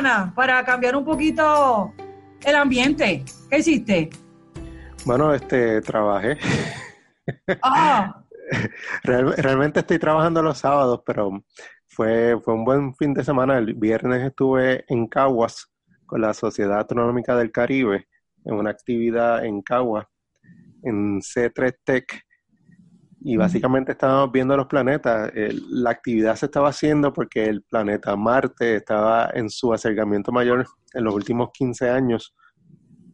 semana para cambiar un poquito el ambiente? ¿Qué hiciste? Bueno, este, trabajé. Ah, realmente estoy trabajando los sábados, pero fue, fue un buen fin de semana. El viernes estuve en Caguas con la Sociedad Astronómica del Caribe en una actividad en Caguas, en C3 Tech. Y básicamente estábamos viendo los planetas. la actividad se estaba haciendo porque el planeta Marte estaba en su acercamiento mayor en los últimos 15 años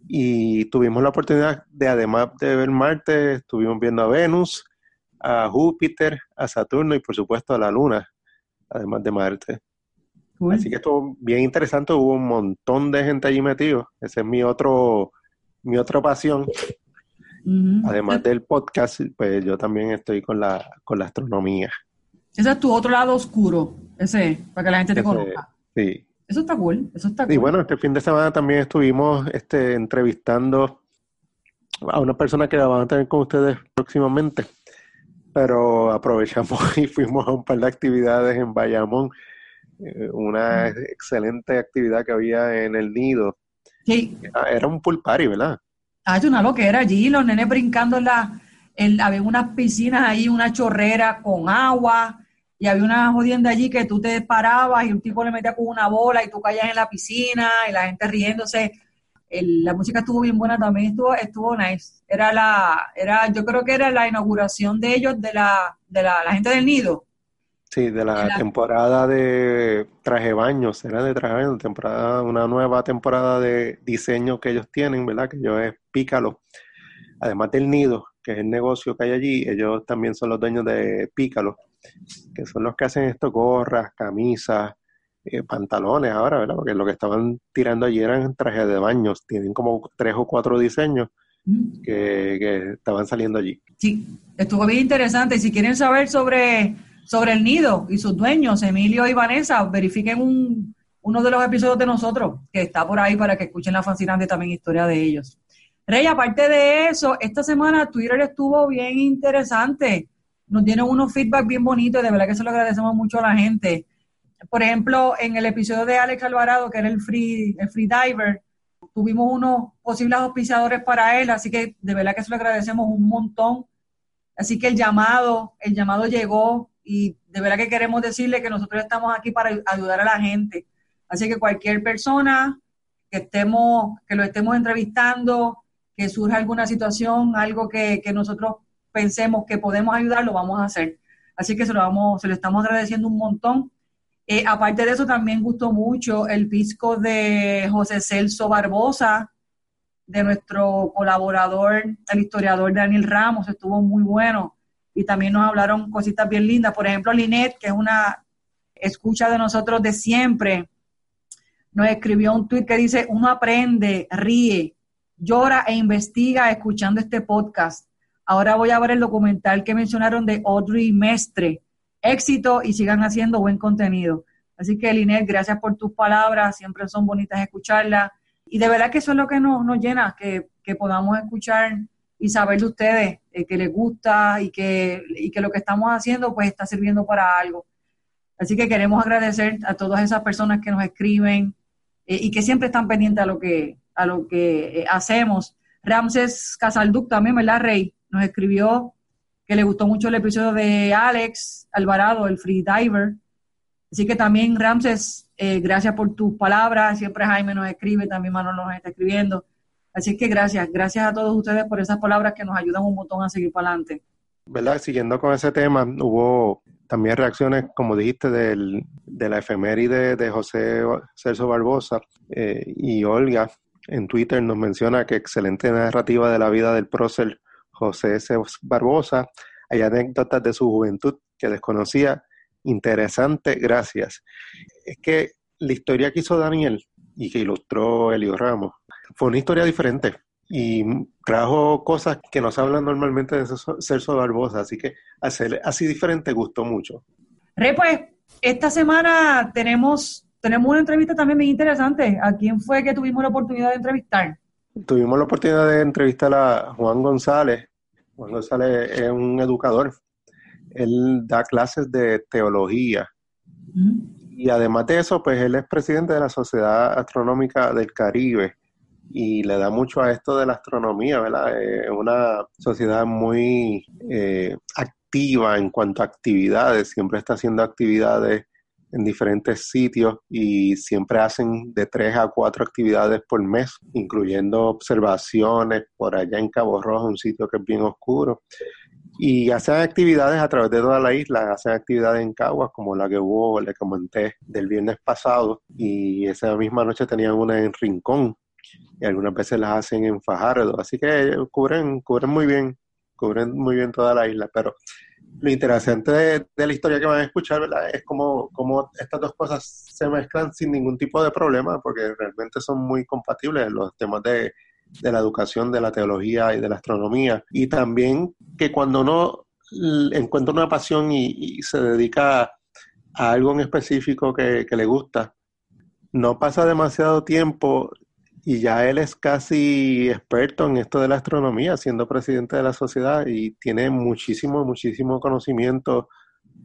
y tuvimos la oportunidad de, además de ver Marte, estuvimos viendo a Venus, a Júpiter, a Saturno y por supuesto a la Luna, además de Marte. Así que estuvo bien interesante, hubo un montón de gente allí metido. Ese es mi otro, mi otra pasión. Además del podcast, pues yo también estoy con la, con la astronomía. Ese es tu otro lado oscuro, ese, para que la gente te conozca. Sí. Eso está cool, eso está cool. Y bueno, este fin de semana también estuvimos este, entrevistando a una persona que la van a tener con ustedes próximamente, pero aprovechamos y fuimos a un par de actividades en Bayamón, eh, una mm. excelente actividad que había en el nido. Sí. Era un pool party, ¿verdad? Ah, es una loquera allí, los nenes brincando en la, había unas piscinas ahí, una chorrera con agua, y había una jodienda allí que tú te parabas y un tipo le metía con una bola y tú caías en la piscina y la gente riéndose. la música estuvo bien buena también, estuvo, estuvo nice. Era la, era, yo creo que era la inauguración de ellos, de la, de la, gente del nido. Sí, de la, temporada de traje baños, era de traje baños, temporada, una nueva temporada de diseño que ellos tienen, ¿verdad? Que yo es Pícalo. Además del nido, que es el negocio que hay allí, ellos también son los dueños de Pícalo que son los que hacen esto, gorras, camisas, eh, pantalones ahora, ¿verdad? Porque lo que estaban tirando allí eran trajes de baños, tienen como tres o cuatro diseños mm. que, estaban saliendo allí. Sí, estuvo bien interesante. Si quieren saber sobre, sobre el nido y sus dueños, Emilio y Vanessa, verifiquen un, uno de los episodios de nosotros, que está por ahí para que escuchen la fascinante también historia de ellos. Rey, aparte de eso, esta semana Twitter estuvo bien interesante nos dieron unos feedback bien bonitos, de verdad que se lo agradecemos mucho a la gente. Por ejemplo, en el episodio de Alex Alvarado, que era el free, el free diver, tuvimos unos posibles auspiciadores para él, así que de verdad que se lo agradecemos un montón. Así que el llamado, el llamado llegó y de verdad que queremos decirle que nosotros estamos aquí para ayudar a la gente. Así que cualquier persona que estemos, que lo estemos entrevistando, que surja alguna situación, algo que, que nosotros pensemos que podemos ayudar, lo vamos a hacer. Así que se lo, vamos, se lo estamos agradeciendo un montón. Eh, aparte de eso, también gustó mucho el pisco de José Celso Barbosa, de nuestro colaborador, el historiador Daniel Ramos, estuvo muy bueno. Y también nos hablaron cositas bien lindas. Por ejemplo, Linet, que es una escucha de nosotros de siempre, nos escribió un tweet que dice, uno aprende, ríe, llora e investiga escuchando este podcast. Ahora voy a ver el documental que mencionaron de Audrey Mestre. Éxito y sigan haciendo buen contenido. Así que, Linet, gracias por tus palabras. Siempre son bonitas escucharlas. Y de verdad que eso es lo que nos, llena, que, podamos escuchar y saber de ustedes eh, que les gusta y que, y que lo que estamos haciendo pues está sirviendo para algo. Así que queremos agradecer a todas esas personas que nos escriben eh, y que siempre están pendientes a lo que, a lo que eh, hacemos. Ramses Casalduc también, ¿verdad, Rey? nos escribió que le gustó mucho el episodio de Alex Alvarado, el freediver. Así que también, Ramses, eh, gracias por tus palabras. Siempre Jaime nos escribe, también Manuel nos está escribiendo. Así que gracias, gracias a todos ustedes por esas palabras que nos ayudan un montón a seguir para adelante. ¿Verdad? Siguiendo con ese tema, hubo también reacciones, como dijiste, del, de la efeméride de José Celso Barbosa eh, y Olga en Twitter nos menciona que excelente narrativa de la vida del prócer José C. Barbosa. Hay anécdotas de su juventud que desconocía. Interesante, gracias. Es que la historia que hizo Daniel y que ilustró Elio Ramos fue una historia diferente y trajo cosas que no se hablan normalmente de Celso Barbosa, así que hacer así diferente gustó mucho. Re, pues, esta semana tenemos, tenemos una entrevista también muy interesante. ¿A quién fue que tuvimos la oportunidad de entrevistar? Tuvimos la oportunidad de entrevistar a Juan González. Juan González es un educador. Él da clases de teología. Y además de eso, pues él es presidente de la Sociedad Astronómica del Caribe y le da mucho a esto de la astronomía, ¿verdad? Es una sociedad muy eh, activa en cuanto a actividades, siempre está haciendo actividades en diferentes sitios y siempre hacen de tres a cuatro actividades por mes, incluyendo observaciones por allá en Cabo Rojo, un sitio que es bien oscuro. Y hacen actividades a través de toda la isla, hacen actividades en Caguas, como la que hubo, le comenté, del viernes pasado, y esa misma noche tenían una en Rincón, y algunas veces las hacen en Fajardo, así que cubren, cubren muy bien, cubren muy bien toda la isla, pero lo interesante de, la historia que van a escuchar ¿verdad? es como, como estas dos cosas se mezclan sin ningún tipo de problema, porque realmente son muy compatibles los temas de, la educación, de la teología y de la astronomía. Y también que cuando uno encuentra una pasión y, se dedica a algo en específico que le gusta, no pasa demasiado tiempo y ya él es casi experto en esto de la astronomía, siendo presidente de la sociedad y tiene muchísimo, muchísimo conocimiento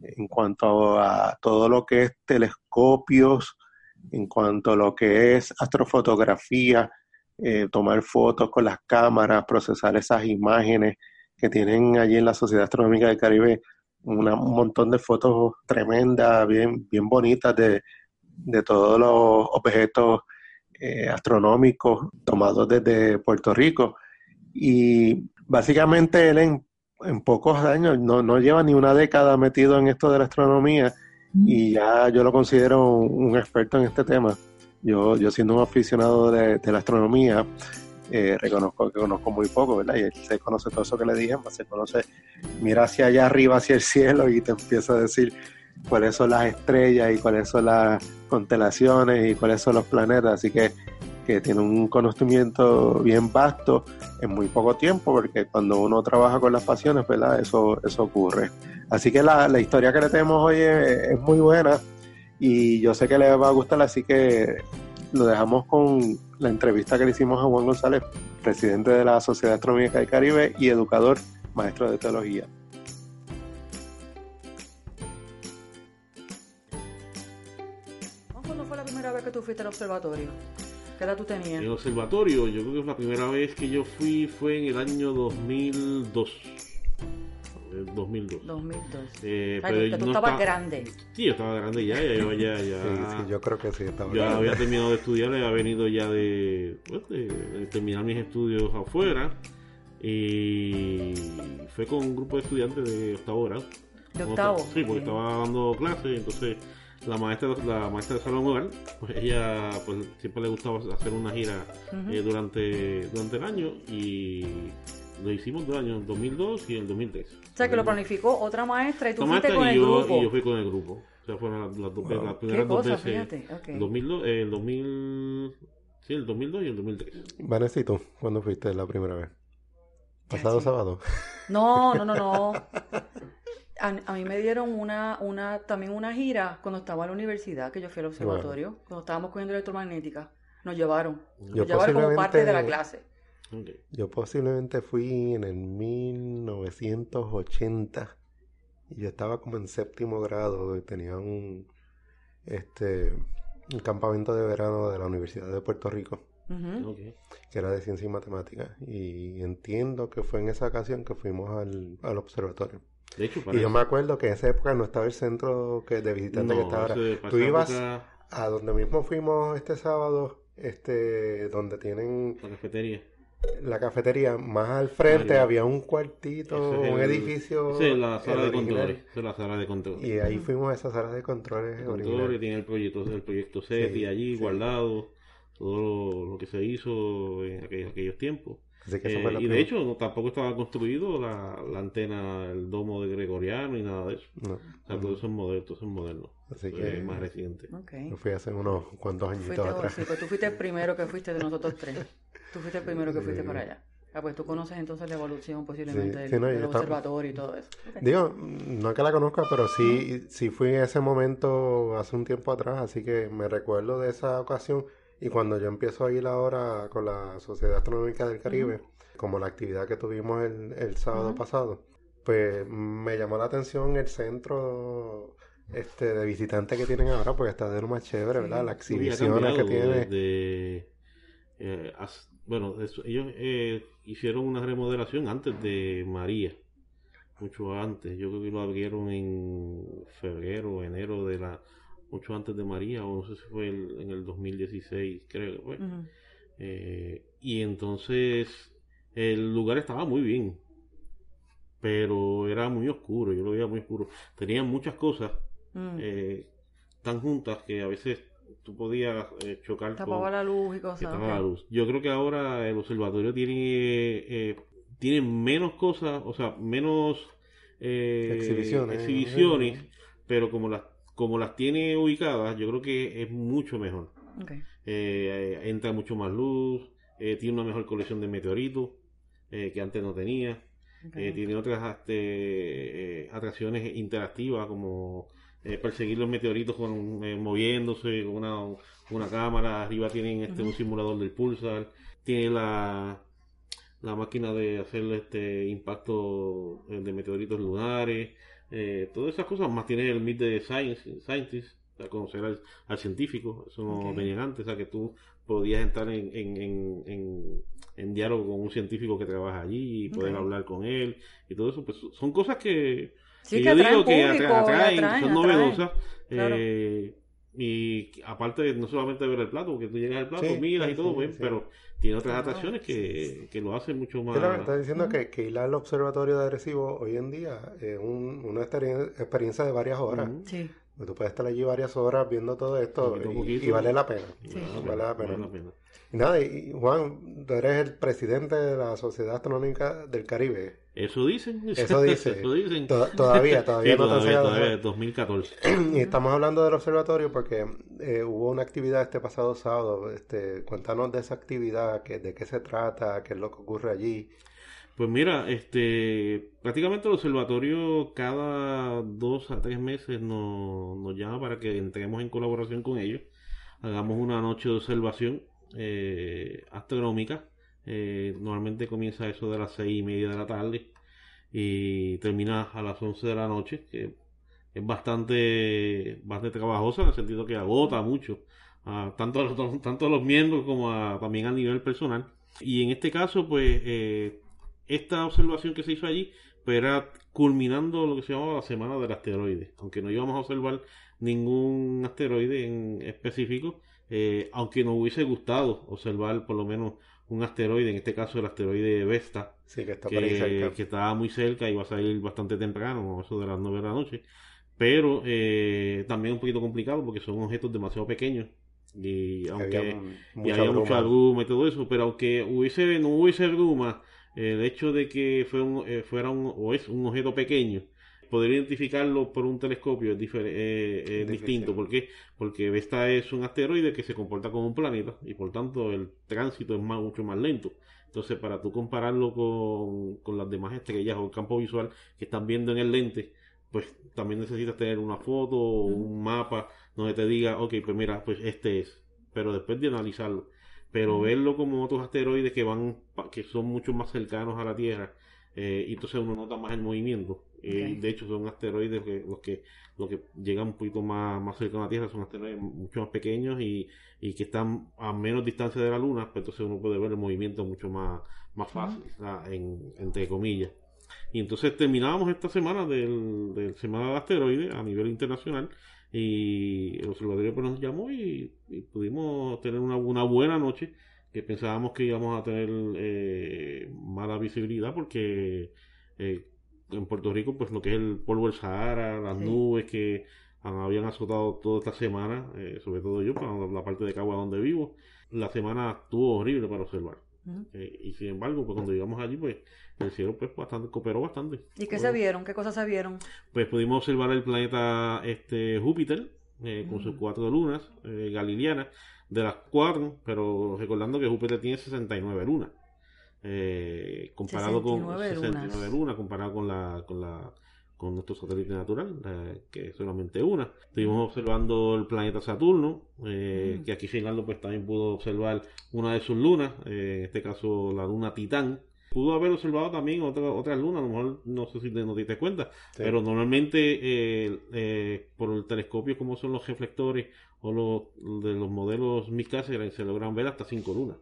en cuanto a todo lo que es telescopios, en cuanto a lo que es astrofotografía, eh, tomar fotos con las cámaras, procesar esas imágenes que tienen allí en la Sociedad Astronómica del Caribe, un montón de fotos tremendas, bien, bien bonitas de, de todos los objetos eh, astronómicos tomados desde Puerto Rico. Y básicamente él en, en pocos años, no, no, lleva ni una década metido en esto de la astronomía y ya yo lo considero un, experto en este tema. Yo, yo siendo un aficionado de, la astronomía, eh, reconozco que conozco muy poco, ¿verdad? Y él se conoce todo eso que le dije, se conoce, mira hacia allá arriba, hacia el cielo y te empieza a decir cuáles son las estrellas y cuáles son las constelaciones y cuáles son los planetas, así que, que tiene un conocimiento bien vasto en muy poco tiempo, porque cuando uno trabaja con las pasiones, ¿verdad? Eso, eso ocurre. Así que la, la historia que le tenemos hoy es, muy buena y yo sé que le va a gustar, así que lo dejamos con la entrevista que le hicimos a Juan González, presidente de la Sociedad Astronómica del Caribe y educador, maestro de teología. Fuiste al observatorio? ¿Qué edad tú tenías? El observatorio, yo creo que la primera vez que yo fui fue en el año 2002. 2002. 2002. Eh, pero tú estabas grande. Sí, yo estaba grande ya, ya, yo, ya, ya sí, sí, yo creo que sí estaba Ya había terminado de estudiar, había venido ya de, pues, de, terminar mis estudios afuera. Y fue con un grupo de estudiantes de octavo grado. ¿De octavo? Sí, porque estaba dando clases, entonces la maestra la maestra de salón hogar pues ella pues siempre le gustaba hacer una gira eh, durante durante el año y lo hicimos dos años, el 2002 y el 2003. O sea, que lo planificó otra maestra y tú fuiste con el yo, grupo. Y yo fui con el grupo. O sea, fueron las, las, wow. las primeras dos veces. Okay. 2002, el 2000, sí, el 2002 y el 2003. Vanessa, cuándo fuiste la primera vez? ¿Pasado sábado? No, no, no, no. A, mí me dieron una, una, también una gira cuando estaba en la universidad, que yo fui al observatorio, cuando estábamos cogiendo electromagnética. Nos llevaron. Nos llevaron como parte de la clase. Yo posiblemente fui en el 1980 y yo estaba como en séptimo grado y tenía un, este, un campamento de verano de la Universidad de Puerto Rico. que era de ciencia y matemáticas y entiendo que fue en esa ocasión que fuimos al, al observatorio y yo me acuerdo que en esa época no estaba el centro que de visitantes que estaba ahora. Tú ibas a donde mismo fuimos este sábado, este, donde tienen la cafetería. La cafetería, más al frente había un cuartito, un edificio. Sí, la sala de controles. la sala de control. Y ahí fuimos a esa sala de controles. El control, tiene el proyecto, el proyecto SETI allí guardado, todo lo, que se hizo en aquellos tiempos. Eh, y de hecho tampoco estaba construido la, antena, el domo de Gregoriano y nada de eso. No. O sea, todo eso es moderno, todo eso es moderno. Así que es más reciente. Okay. Lo fui hace unos cuantos añitos atrás. pues tú fuiste el primero que fuiste de nosotros tres. Tú fuiste el primero que fuiste para allá. Ah, pues tú conoces entonces la evolución posiblemente del, observatorio y todo eso. Digo, no es que la conozca, pero sí, sí fui en ese momento hace un tiempo atrás, así que me recuerdo de esa ocasión y cuando yo empiezo a ir ahora con la Sociedad Astronómica del Caribe, como la actividad que tuvimos el, el sábado pasado, pues me llamó la atención el centro este, de visitante que tienen ahora, pues está de lo más chévere, ¿verdad? La exhibición que tiene. Eh, bueno, ellos eh, hicieron una remodelación antes de María, mucho antes. Yo creo que lo abrieron en febrero, enero de la, mucho antes de María, o no sé si fue en el 2016, creo que fue. Eh, y entonces el lugar estaba muy bien, pero era muy oscuro, yo lo veía muy oscuro. Tenían muchas cosas mm. eh, tan juntas que a veces tú podías eh, chocar tapaba la luz y cosas la luz. yo creo que ahora el observatorio tiene eh, tiene menos cosas o sea menos exhibiciones, exhibiciones pero como las como las tiene ubicadas yo creo que es mucho mejor entra mucho más luz tiene una mejor colección de meteoritos que antes no tenía eh, tiene otras este, eh, atracciones interactivas como eh, perseguir los meteoritos con, moviéndose con una, una cámara. Arriba tienen este, un simulador del pulsar. Tiene la, la máquina de hacer este impacto de meteoritos lunares. Todas esas cosas. Más tiene el Meet de Science, Scientist, a conocer al, científico. Eso no okay. venía antes. O sea, que tú podías entrar en, en en diálogo con un científico que trabaja allí y poder hablar con él y todo eso, pues son cosas que, yo digo que atraen, son novedosas. Eh, y aparte, no solamente ver el plato, porque tú llegas al plato, miras y todo, pues, pero tiene otras atracciones que, que, lo hacen mucho más. Está diciendo que, que ir al observatorio de Arecibo hoy en día es un, una experiencia de varias horas. Sí. Pues tú puedes estar allí varias horas viendo todo esto y, vale la pena. Vale la pena. Nada, y Juan, tú eres el presidente de la Sociedad Astronómica del Caribe. Eso dicen. Eso, dice. Eso dicen. todavía, todavía no todavía, todavía, 2014. y estamos hablando del observatorio porque eh, hubo una actividad este pasado sábado. Este, cuéntanos de esa actividad, que, de qué se trata, qué es lo que ocurre allí. Pues mira, este, prácticamente el observatorio cada dos a tres meses nos, nos llama para que entremos en colaboración con ellos, hagamos una noche de observación eh, astronómica. Eh, normalmente comienza eso de las seis y media de la tarde y termina a las 11 de la noche, que es bastante, bastante trabajosa en el sentido que agota mucho a tanto, a los, tanto los miembros como a, también a nivel personal. Y en este caso, pues, eh, esta observación que se hizo allí, pues era culminando lo que se llamaba la semana del asteroide. Aunque no íbamos a observar ningún asteroide en específico, eh, aunque nos hubiese gustado observar por lo menos un asteroide, en este caso el asteroide Vesta, que, estaba muy cerca y va a salir bastante temprano, eso de las 9 de la noche, pero eh, también un poquito complicado porque son objetos demasiado pequeños y aunque había, mucha bruma. y todo eso, pero aunque hubiese no hubiese bruma, el hecho de que fue un, eh, fuera un, o es un objeto pequeño, poder identificarlo por un telescopio es eh, distinto. ¿Por qué? Porque Vesta es un asteroide que se comporta como un planeta y por tanto el tránsito es mucho más lento. Entonces, para tú compararlo con, con las demás estrellas o el campo visual que están viendo en el lente, pues también necesitas tener una foto o un mapa donde te diga, ok, pues mira, pues este es. Pero después de analizarlo. Pero verlo como otros asteroides que van, que son mucho más cercanos a la Tierra, eh, y entonces uno nota más el movimiento. Eh, de hecho, son asteroides que los que los que llegan un poquito más, más cerca a la Tierra son asteroides mucho más pequeños y, y que están a menos distancia de la Luna, pues entonces uno puede ver el movimiento mucho más, más fácil, en, entre comillas. Y entonces terminábamos esta semana del, del Semana de Asteroides a nivel internacional y el observatorio pues, nos llamó y, pudimos tener una, una buena noche que pensábamos que íbamos a tener eh, mala visibilidad porque eh, en Puerto Rico, pues lo que es el polvo del Sahara, las nubes que habían azotado toda esta semana, eh, sobre todo yo, para la parte de Cagua donde vivo, la semana estuvo horrible para observar. Eh, y sin embargo, pues cuando llegamos allí, pues el cielo pues bastante cooperó bastante. ¿Y qué se vieron? ¿Qué cosas se vieron? Pues pudimos observar el planeta este Júpiter eh, con sus cuatro lunas galileanas, de las cuatro, pero recordando que Júpiter tiene 69 lunas. Eh, comparado con 69 lunas. comparado con la con la con nuestro satélite natural, que es solamente una. Estuvimos observando el planeta Saturno, eh, mm. que aquí Finaldo pues también pudo observar una de sus lunas, eh, en este caso la luna Titán, Pudo haber observado también otra, otras lunas, a lo mejor no sé si te, no te diste cuenta, pero normalmente eh, eh, por el telescopio como son los reflectores o los de los modelos Micase se logran ver hasta cinco lunas.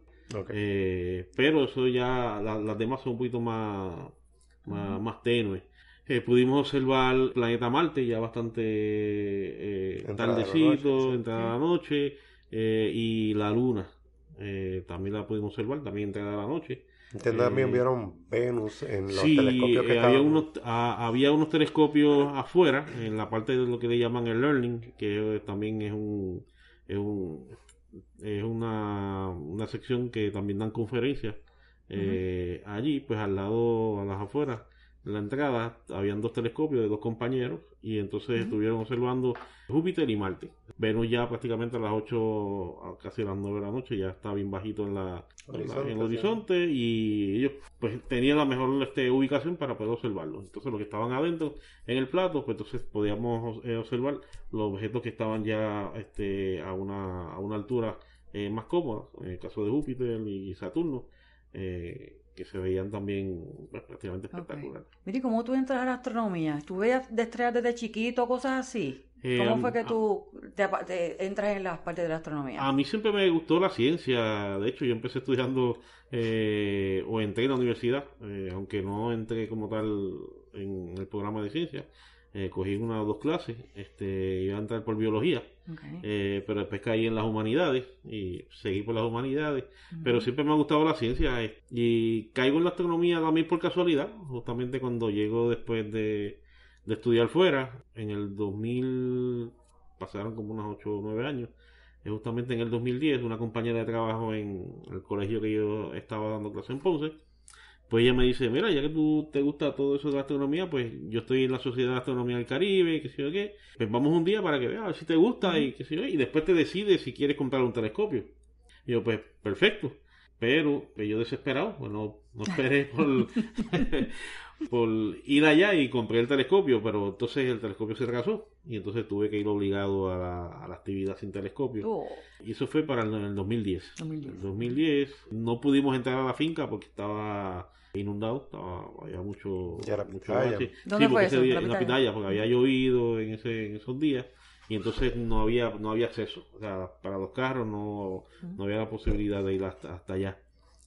Eh, pero eso ya, las demás son un poquito más, más, más tenues. pudimos observar el planeta Marte ya bastante tardecito, entrada la noche, y la luna. también la pudimos observar, también entrada la noche. también eh, vieron Venus en los telescopios que eh, había, unos, había unos telescopios afuera, en la parte de lo que le llaman el Learning, que también es un, es, un, es una, una sección que también dan conferencias eh, allí, pues al lado, a las afueras en la entrada habían dos telescopios de dos compañeros y entonces estuvieron observando Júpiter y Marte. Venus ya prácticamente a las 8, casi a las 9 de la noche, ya está bien bajito en, la, en, el horizonte y ellos pues tenían la mejor este, ubicación para poder observarlo. Entonces los que estaban adentro en el plato, pues entonces podíamos eh, observar los objetos que estaban ya este, a, una, a una altura eh, más cómoda, en el caso de Júpiter y Saturno. Eh, que se veían también pues, prácticamente espectaculares. Mire, ¿cómo tú entras a la astronomía? ¿Tú veías de estrellas desde chiquito, cosas así? Eh, ¿Cómo fue que tú te, entras en las partes de la astronomía? A mí siempre me gustó la ciencia. De hecho, yo empecé estudiando eh, o entré en la universidad, eh, aunque no entré como tal en el programa de ciencia. Eh, cogí una o dos clases, este, iba a entrar por biología, eh, pero después caí en las humanidades y seguí por las humanidades, pero siempre me ha gustado la ciencia eh, y caigo en la astronomía también por casualidad, justamente cuando llego después de, estudiar fuera, en el 2000, pasaron como unos 8 o 9 años, justamente en el 2010, una compañera de trabajo en el colegio que yo estaba dando clase en Ponce, pues ella me dice, mira, ya que tú te gusta todo eso de la astronomía, pues yo estoy en la Sociedad de Astronomía del Caribe, qué sé yo qué, pues vamos un día para que veas si te gusta y qué sé yo, y después te decides si quieres comprar un telescopio. Y yo, pues, perfecto. Pero, pues yo desesperado, pues no, esperé por, por ir allá y compré el telescopio, pero entonces el telescopio se atrasó y entonces tuve que ir obligado a la, actividad sin telescopio. Oh. Y eso fue para el, 2010. 2010. En 2010 no pudimos entrar a la finca porque estaba inundado, estaba, había mucho, mucho ¿Dónde fue eso? en la pitaya, porque había llovido en, ese, en esos días y entonces no había no había acceso, o sea, para los carros no, no había la posibilidad de ir hasta, hasta allá.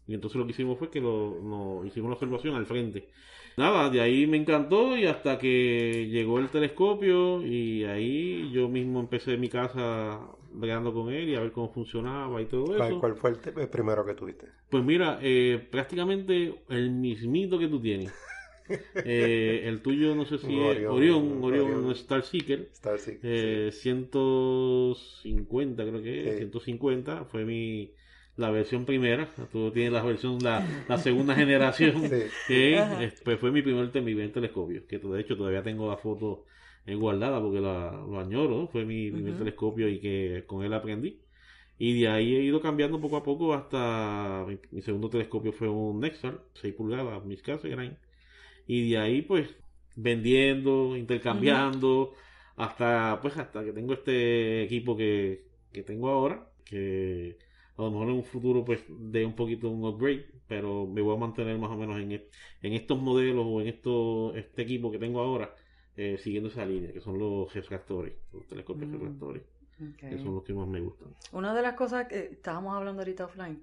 Y entonces lo que hicimos fue que lo, hicimos la observación al frente. Nada, de ahí me encantó y hasta que llegó el telescopio y ahí yo mismo empecé en mi casa bregando con él y a ver cómo funcionaba y todo eso. ¿Cuál fue el, primero que tuviste? Pues mira, eh, prácticamente el mismito que tú tienes. Eh, el tuyo no sé si es Orión, Orión, Star Seeker. Star Seeker eh, 150 creo que es, 150 fue mi la versión primera, tú tienes la versión, la, la segunda generación, que pues fue mi primer, mi telescopio, que de hecho todavía tengo la foto guardada porque la, lo añoro, fue mi primer telescopio y que con él aprendí. Y de ahí he ido cambiando poco a poco hasta mi, segundo telescopio fue un Nexar, 6 pulgadas, mis Cassegrain. Y de ahí pues vendiendo, intercambiando, hasta pues hasta que tengo este equipo que, que tengo ahora, que a lo mejor en un futuro pues de un poquito un upgrade, pero me voy a mantener más o menos en, en estos modelos o en esto, este equipo que tengo ahora, eh, siguiendo esa línea, que son los refractores, los telescopios mm, refractores, que son los que más me gustan. Una de las cosas que estábamos hablando ahorita offline,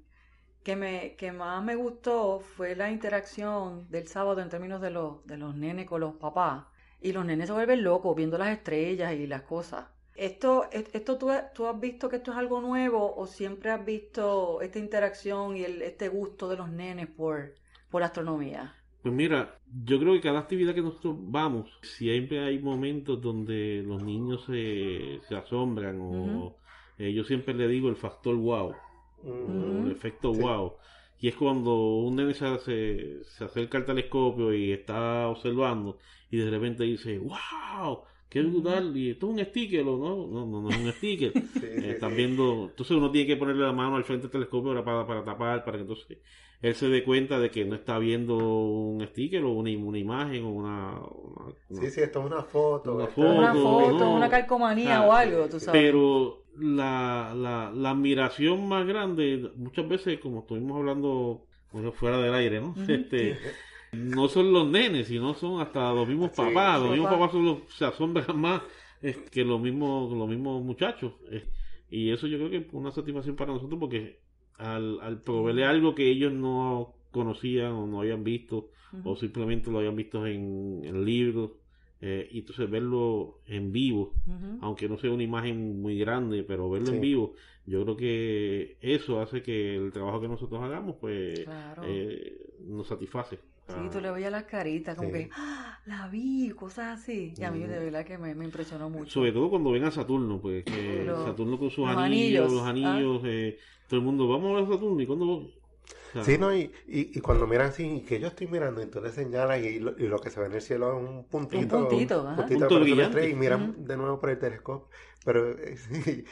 que me que más me gustó fue la interacción del sábado en términos de los, de los nenes con los papás. Y los nenes se vuelven locos viendo las estrellas y las cosas. ¿Esto, esto tú, tú, has visto que esto es algo nuevo o siempre has visto esta interacción y el, este gusto de los nenes por, por astronomía? Pues mira, yo creo que cada actividad que nosotros vamos, siempre hay momentos donde los niños se, se asombran o eh, yo siempre le digo el factor wow, el efecto wow. Y es cuando un nene se, se acerca al telescopio y está observando y de repente dice, wow, qué brutal, y esto es un sticker, ¿no? No, no, no es un sticker. Eh, están viendo, entonces uno tiene que ponerle la mano al frente del telescopio para, para tapar, para que entonces él se dé cuenta de que no está viendo un sticker o una, una imagen o una, Sí, sí, esto es una foto. Una foto, una, foto, una calcomanía o algo, tú sabes. Pero la, la, la admiración más grande, muchas veces, como estuvimos hablando fuera del aire, ¿no? este, no son los nenes, sino son hasta los mismos papás. Los mismos papás son los, se asombran más que los mismos, los mismos muchachos. y eso yo creo que es una satisfacción para nosotros porque al, al proveerle algo que ellos no conocían o no habían visto o simplemente lo habían visto en, en libros eh, y entonces verlo en vivo, aunque no sea una imagen muy grande, pero verlo en vivo, yo creo que eso hace que el trabajo que nosotros hagamos, pues, eh, nos satisface. Sí, tú le veías las caritas, como que, ¡Ah, la vi, cosas así. Y a mí de verdad que me, impresionó mucho. Sobre todo cuando ven a Saturno, pues, Saturno con sus anillos, los anillos, ah. eh, todo el mundo, vamos a ver Saturno, y cuando Sí, no, y, y, cuando miran así, que yo estoy mirando, entonces señalan y lo, y lo que se ve en el cielo es un puntito. Un puntito, un puntito de y miran de nuevo por el telescopio. Pero, eh,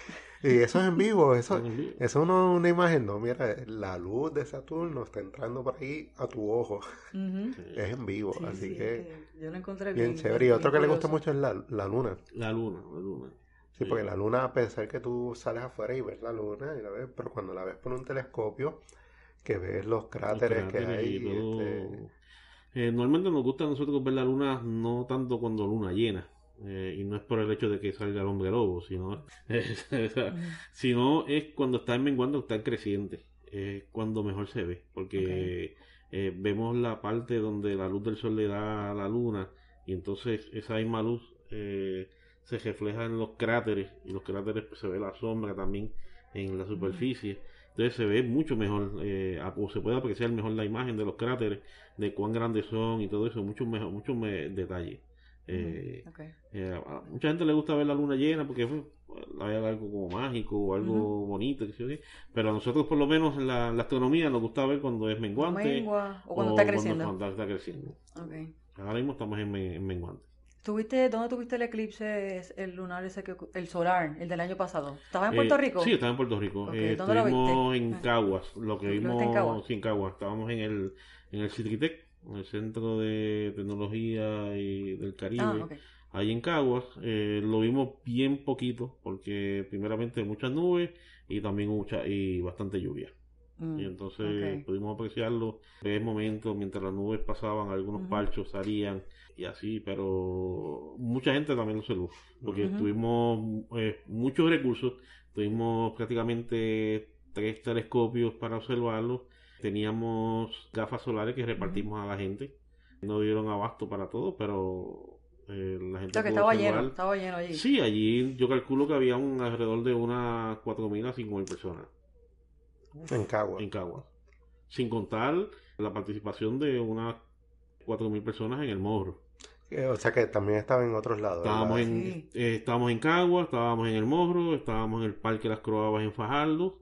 y eso es en vivo, eso, eso es una imagen, no, mira, la luz de Saturno está entrando por ahí a tu ojo. Es en vivo, así que, Yo lo encontré bien. chévere. Y otro que le gusta mucho es la, la luna. La luna, la luna. Sí, porque la luna, a pensar que tú sales afuera y ves la luna, y la ves, pero cuando la ves por un telescopio, que ves los cráteres, que hay. Este... Eh, normalmente nos gusta a nosotros ver la luna no tanto cuando luna llena. Eh, y no es por el hecho de que salga el hombre lobo, sino, sino es cuando está en menguando, está en creciente, es cuando mejor se ve, porque eh, vemos la parte donde la luz del sol le da a la luna y entonces esa misma luz se refleja en los cráteres y los cráteres pues, se ve la sombra también en la superficie. Entonces se ve mucho mejor, eh, o se puede apreciar mejor la imagen de los cráteres, de cuán grandes son y todo eso, mucho mejor, mucho detalles. Eh, eh, a mucha gente le gusta ver la luna llena porque hay algo como mágico o algo bonito, pero a nosotros por lo menos en la, astronomía nos gusta ver cuando es menguante o cuando está creciendo. Cuando, está creciendo. Ahora mismo estamos en menguante. ¿Tuviste, ¿Dónde tuviste el eclipse, el lunar ese que, el solar, el del año pasado? ¿Estaba en Puerto eh, Rico? Sí, estaba en Puerto Rico. Eh, estuvimos en ah. Caguas, lo que vimos en Caguas? Sí, en Caguas. Estábamos en el, en el Citritec, en el Centro de Tecnología y del Caribe. Ah, Ahí en Caguas eh, lo vimos bien poquito porque primeramente muchas nubes y también mucha y bastante lluvia. Mm, y entonces pudimos apreciarlo en momentos mientras las nubes pasaban, algunos parchos salían y así, pero mucha gente también lo observó, porque tuvimos eh, muchos recursos, tuvimos prácticamente tres telescopios para observarlo, teníamos gafas solares que repartimos a la gente, no dieron abasto para todo, pero eh, la gente... estaba lleno, estaba lleno allí. Sí, allí yo calculo que había un alrededor de unas 4.000 a 5.000 personas. En Cagua. En Cagua. Sin contar la participación de unas 4.000 personas en el morro. Eh, o sea que también estaba en otros lados. Estábamos en, eh, estábamos en Cagua, estábamos en el Morro, estábamos en el Parque Las Croabas en Fajardo,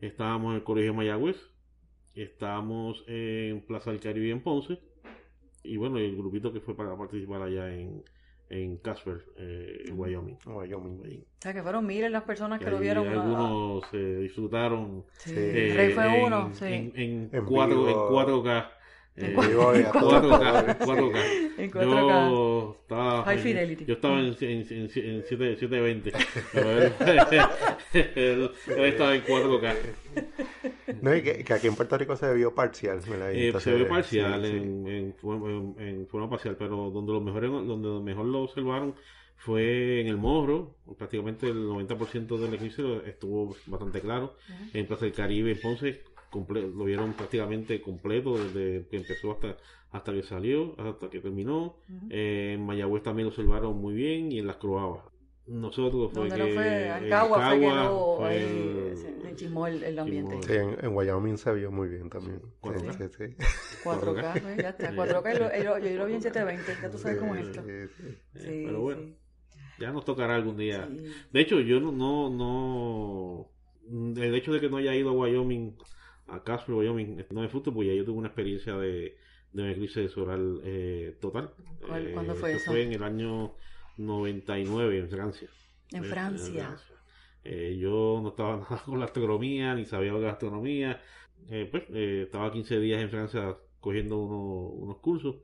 estábamos en el Colegio Mayagüez, estábamos en Plaza del Caribe en Ponce, y bueno, el grupito que fue para participar allá en, en Casper, eh, en Wyoming. Wyoming. O sea, que fueron miles las personas que lo vieron. Algunos se disfrutaron. Sí. Rey fue uno, sí. En, en, en, 4, en 4K. En 4K, 4K. En 4K. Yo estaba, High Fidelity. Yo estaba en, en, en, 720. Pero él, él, estaba en 4K. No, y que, que, aquí en Puerto Rico se vio parcial. Eh, se vio parcial, sí, en, En, en, forma parcial, pero donde, los mejores, donde mejor lo observaron fue en el Morro, prácticamente el 90% del eclipse estuvo bastante claro. En Plaza del Caribe, en Ponce, lo vieron prácticamente completo desde que empezó hasta, hasta que salió, hasta que terminó. Eh, en Mayagüez también lo observaron muy bien y en las Croabas. Nosotros fue que no fue? En Cagua fue que no, ahí, se chismó el, el ambiente. Sí, en, en, Wyoming se vio muy bien también. 4K. Sí. 4K, ya está. 4K, yo, yo lo vi en 720, ya tú sabes cómo es esto. Sí, Pero bueno, ya nos tocará algún día. De hecho, yo no, no, no, el hecho de que no haya ido a Wyoming a Casper, Wyoming, no me fútbol, pues ya yo tuve una experiencia de, de una eclipse solar eh, total. ¿Cuándo fue eh, eso? Fue en el año 99 en Francia. En Francia. Eh, yo no estaba nada con la astronomía, ni sabía lo de la astronomía. Eh, pues estaba 15 días en Francia cogiendo unos cursos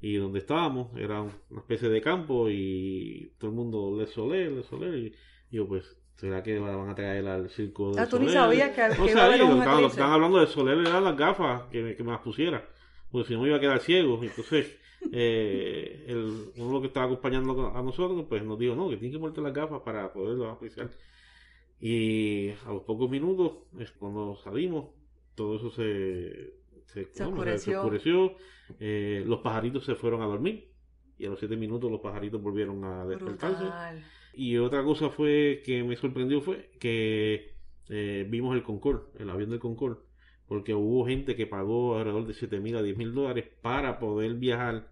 y donde estábamos era una especie de campo y todo el mundo le solé, le solé y yo pues ¿Será que van a traer al circo de Ah, tú ni sabías que, no sabía, estaban, estaban hablando de Soler le dan las gafas que, que me las pusiera, porque si no me iba a quedar ciego. Entonces, eh, el, uno que estaba acompañando a nosotros, pues nos dijo, no, que tiene que ponerte las gafas para poderlo apreciar. Y a los pocos minutos, cuando salimos, todo eso se, se, oscureció. Eh, los pajaritos se fueron a dormir y a los siete minutos los pajaritos volvieron a despertarse. Y otra cosa fue que me sorprendió fue que eh, vimos el Concorde, el avión del Concorde, porque hubo gente que pagó alrededor de 7 mil a 10 mil dólares para poder viajar.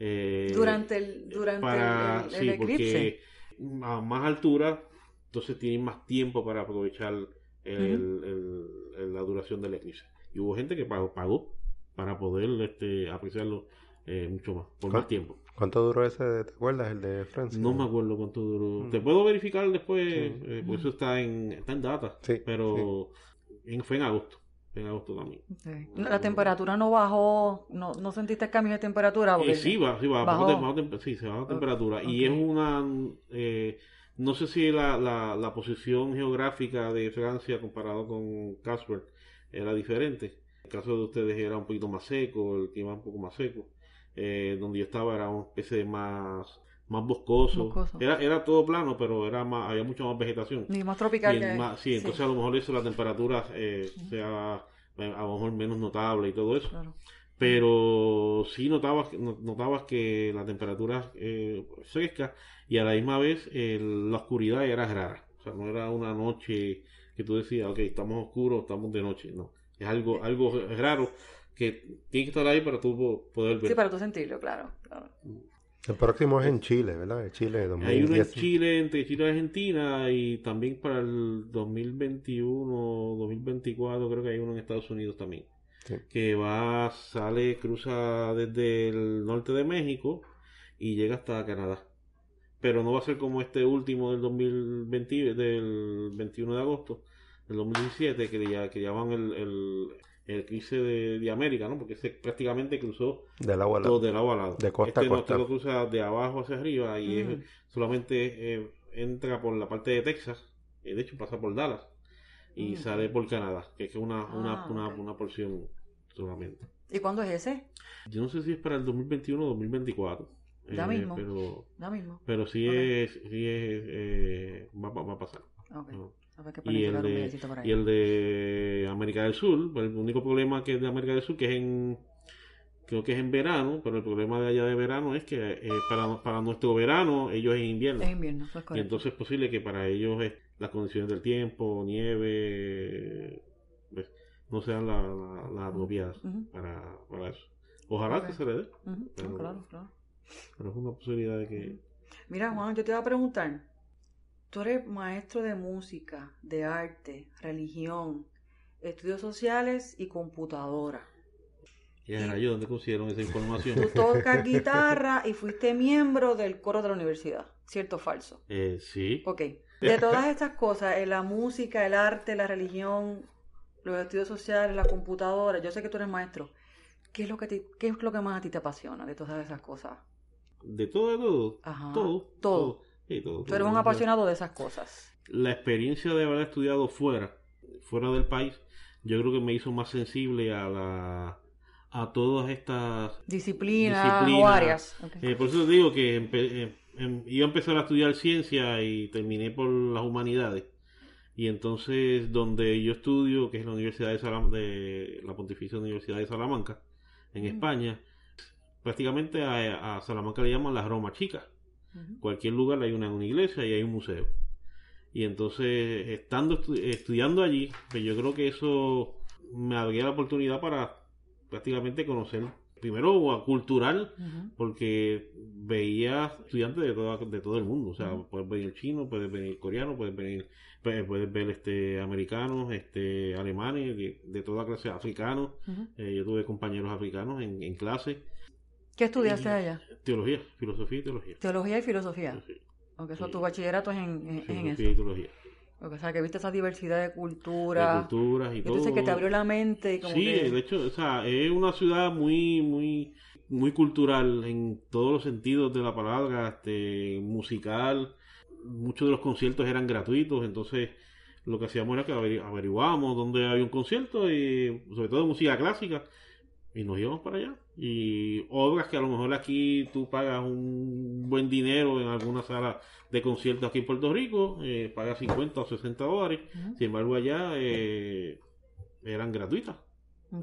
Eh, durante el, durante el, eclipse. Porque a más altura, entonces tienen más tiempo para aprovechar la duración del eclipse. Y hubo gente que pagó, pagó para poder este, apreciarlo eh, mucho más, por más tiempo. ¿Cuánto duró ese, te acuerdas, el de Francia? No me acuerdo cuánto duró. Mm. Te puedo verificar después, eh, pues eso está en, está en data, sí, pero En, fue en agosto. En agosto también. La temperatura no bajó, no, no sentiste cambio de temperatura. Eh, sí, va, sí, va, bajó. sí, se baja la temperatura. Y es una, eh, no sé si la, la, la, posición geográfica de Francia comparado con Casper era diferente. El caso de ustedes era un poquito más seco, el clima un poco más seco. Eh, donde yo estaba era una especie de más más boscoso. Era, era todo plano, pero era más, había mucha más vegetación. Y más tropical. sí, entonces a lo mejor eso la temperatura eh, sea eh, a lo mejor menos notable y todo eso. Pero sí notabas, notabas que la temperatura eh, fresca y a la misma vez la oscuridad era rara. O sea, no era una noche que tú decías, ok, estamos oscuros, estamos de noche. No, es algo, algo raro que tiene que estar ahí para tú poder ver. Sí, para tú sentirlo, claro. El próximo es en Chile, ¿verdad? Chile 2010. Hay uno en Chile, entre Chile y Argentina, y también para el 2021, 2024, creo que hay uno en Estados Unidos también. Que va, sale, cruza desde el norte de México y llega hasta Canadá. Pero no va a ser como este último del 2020, del 21 de agosto del 2017, que ya, que ya van el el eclipse de, América, ¿no? Porque ese prácticamente cruzó del agua todo del agua al lado. De costa este a costa. lo cruza de abajo hacia arriba y solamente eh, entra por la parte de Texas, y de hecho pasa por Dallas y mm. sale por Canadá, que es una, una, ah, una, porción solamente. ¿Y cuándo es ese? Yo no sé si es para el 2021 o 2024. Ya eh, mismo. Pero, ya mismo. Pero sí es, sí es eh, va, va, a pasar. Okay y el, de, y el de América del Sur, pues, el único problema que es de América del Sur, que es en, creo que es en verano, pero el problema de allá de verano es que eh, para, para nuestro verano ellos es invierno. Es invierno, Y entonces es posible que para ellos las condiciones del tiempo, nieve, pues, no sean las la, apropiadas para, para eso. Ojalá que se le dé. pero, claro, claro. pero es una posibilidad de que... Mira, Juan, yo te iba a preguntar, Tú eres maestro de música, de arte, religión, estudios sociales y computadora. ¿Y yo dónde consiguieron esa información? Tú tocas guitarra y fuiste miembro del coro de la universidad, ¿cierto o falso? Eh, sí. Ok. De todas estas cosas, la música, el arte, la religión, los estudios sociales, la computadora, yo sé que tú eres maestro. ¿Qué es lo que, qué es lo que más a ti te apasiona de todas esas cosas? De todo, de todo. Ajá. Todo. Todo. Tú eres un apasionado de esas cosas. La experiencia de haber estudiado fuera, fuera del país, yo creo que me hizo más sensible a la a todas estas disciplinas, o áreas. Eh, por eso te digo que eh, em, iba a empezar a estudiar ciencia y terminé por las humanidades. Y entonces, donde yo estudio, que es la Universidad de, Salam de la Pontificia Universidad de Salamanca, en España, prácticamente a, a, Salamanca le llaman la Roma chica. Cualquier lugar hay una, una, iglesia y hay un museo. Y entonces, estando estudiando allí, pues yo creo que eso me abría la oportunidad para prácticamente conocer primero cultural porque veía estudiantes de todo, de todo el mundo. O sea puedes venir chino puedes venir coreano puedes venir puedes, ver este americanos este alemanes de, toda clase africanos. Eh, yo tuve compañeros africanos en, en clase ¿Qué estudiaste allá? Teología, filosofía y teología. Teología y filosofía. Sí. Okay, eso, tu bachillerato es en, en, filosofía eso. y teología. o sea, que viste esa diversidad de culturas. De culturas y, todo. Entonces que te abrió la mente. Y como sí, que... de hecho, o sea, es una ciudad muy, muy, muy cultural en todos los sentidos de la palabra, este, musical. muchos de los conciertos eran gratuitos, entonces lo que hacíamos era que averiguábamos dónde había un concierto y sobre todo música clásica y nos íbamos para allá. Y obras que a lo mejor aquí tú pagas un buen dinero en alguna sala de conciertos aquí en Puerto Rico, eh, pagas 50 o 60 dólares, sin embargo allá eh, eran gratuitas.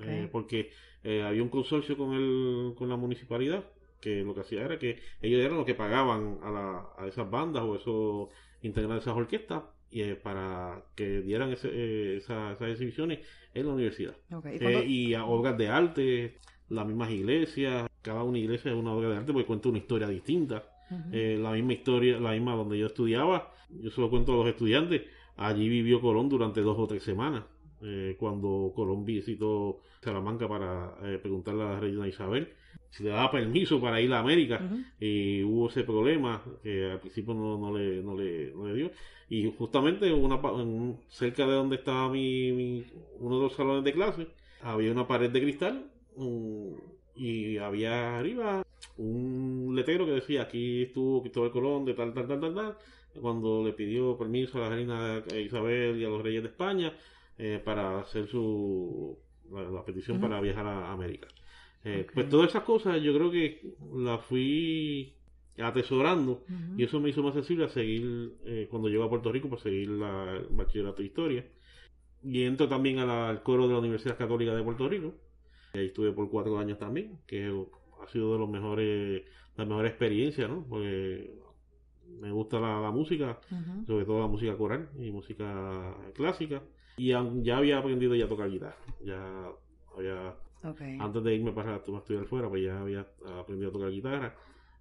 Eh, porque eh, había un consorcio con, el, con la municipalidad que lo que hacía era que ellos eran los que pagaban a, la, a esas bandas o esos integrantes de esas orquestas y, eh, para que dieran ese, esas exhibiciones en la universidad. ¿Y, a obras de arte, las mismas iglesias, cada una iglesia es una obra de arte porque cuenta una historia distinta. la misma historia, la misma donde yo estudiaba, yo se lo cuento a los estudiantes, allí vivió Colón durante dos o tres semanas. Eh, cuando Colón visitó Salamanca para eh, preguntarle a la reina Isabel si le daba permiso para ir a América y hubo ese problema que al principio no, no, le, no, le, no le dio. Y justamente una, cerca de donde estaba mi, uno de los salones de clase había una pared de cristal y había arriba un letrero que decía aquí estuvo Cristóbal Colón de tal, tal, tal, tal, tal cuando le pidió permiso a la reina Isabel y a los reyes de España eh, para hacer su la, petición para viajar a América. Eh, pues todas esas cosas yo creo que las fui atesorando y eso me hizo más sensible a seguir eh, cuando llego a Puerto Rico para seguir la, el bachillerato de historia y entro también al coro de la Universidad Católica de Puerto Rico ahí estuve por cuatro años también que ha sido de los mejores la mejor experiencia ¿no? porque me gusta la, música sobre todo la música coral y música clásica y ya había aprendido ya a tocar guitarra. Ya había. Antes de irme para estudiar fuera, pues ya había aprendido a tocar guitarra.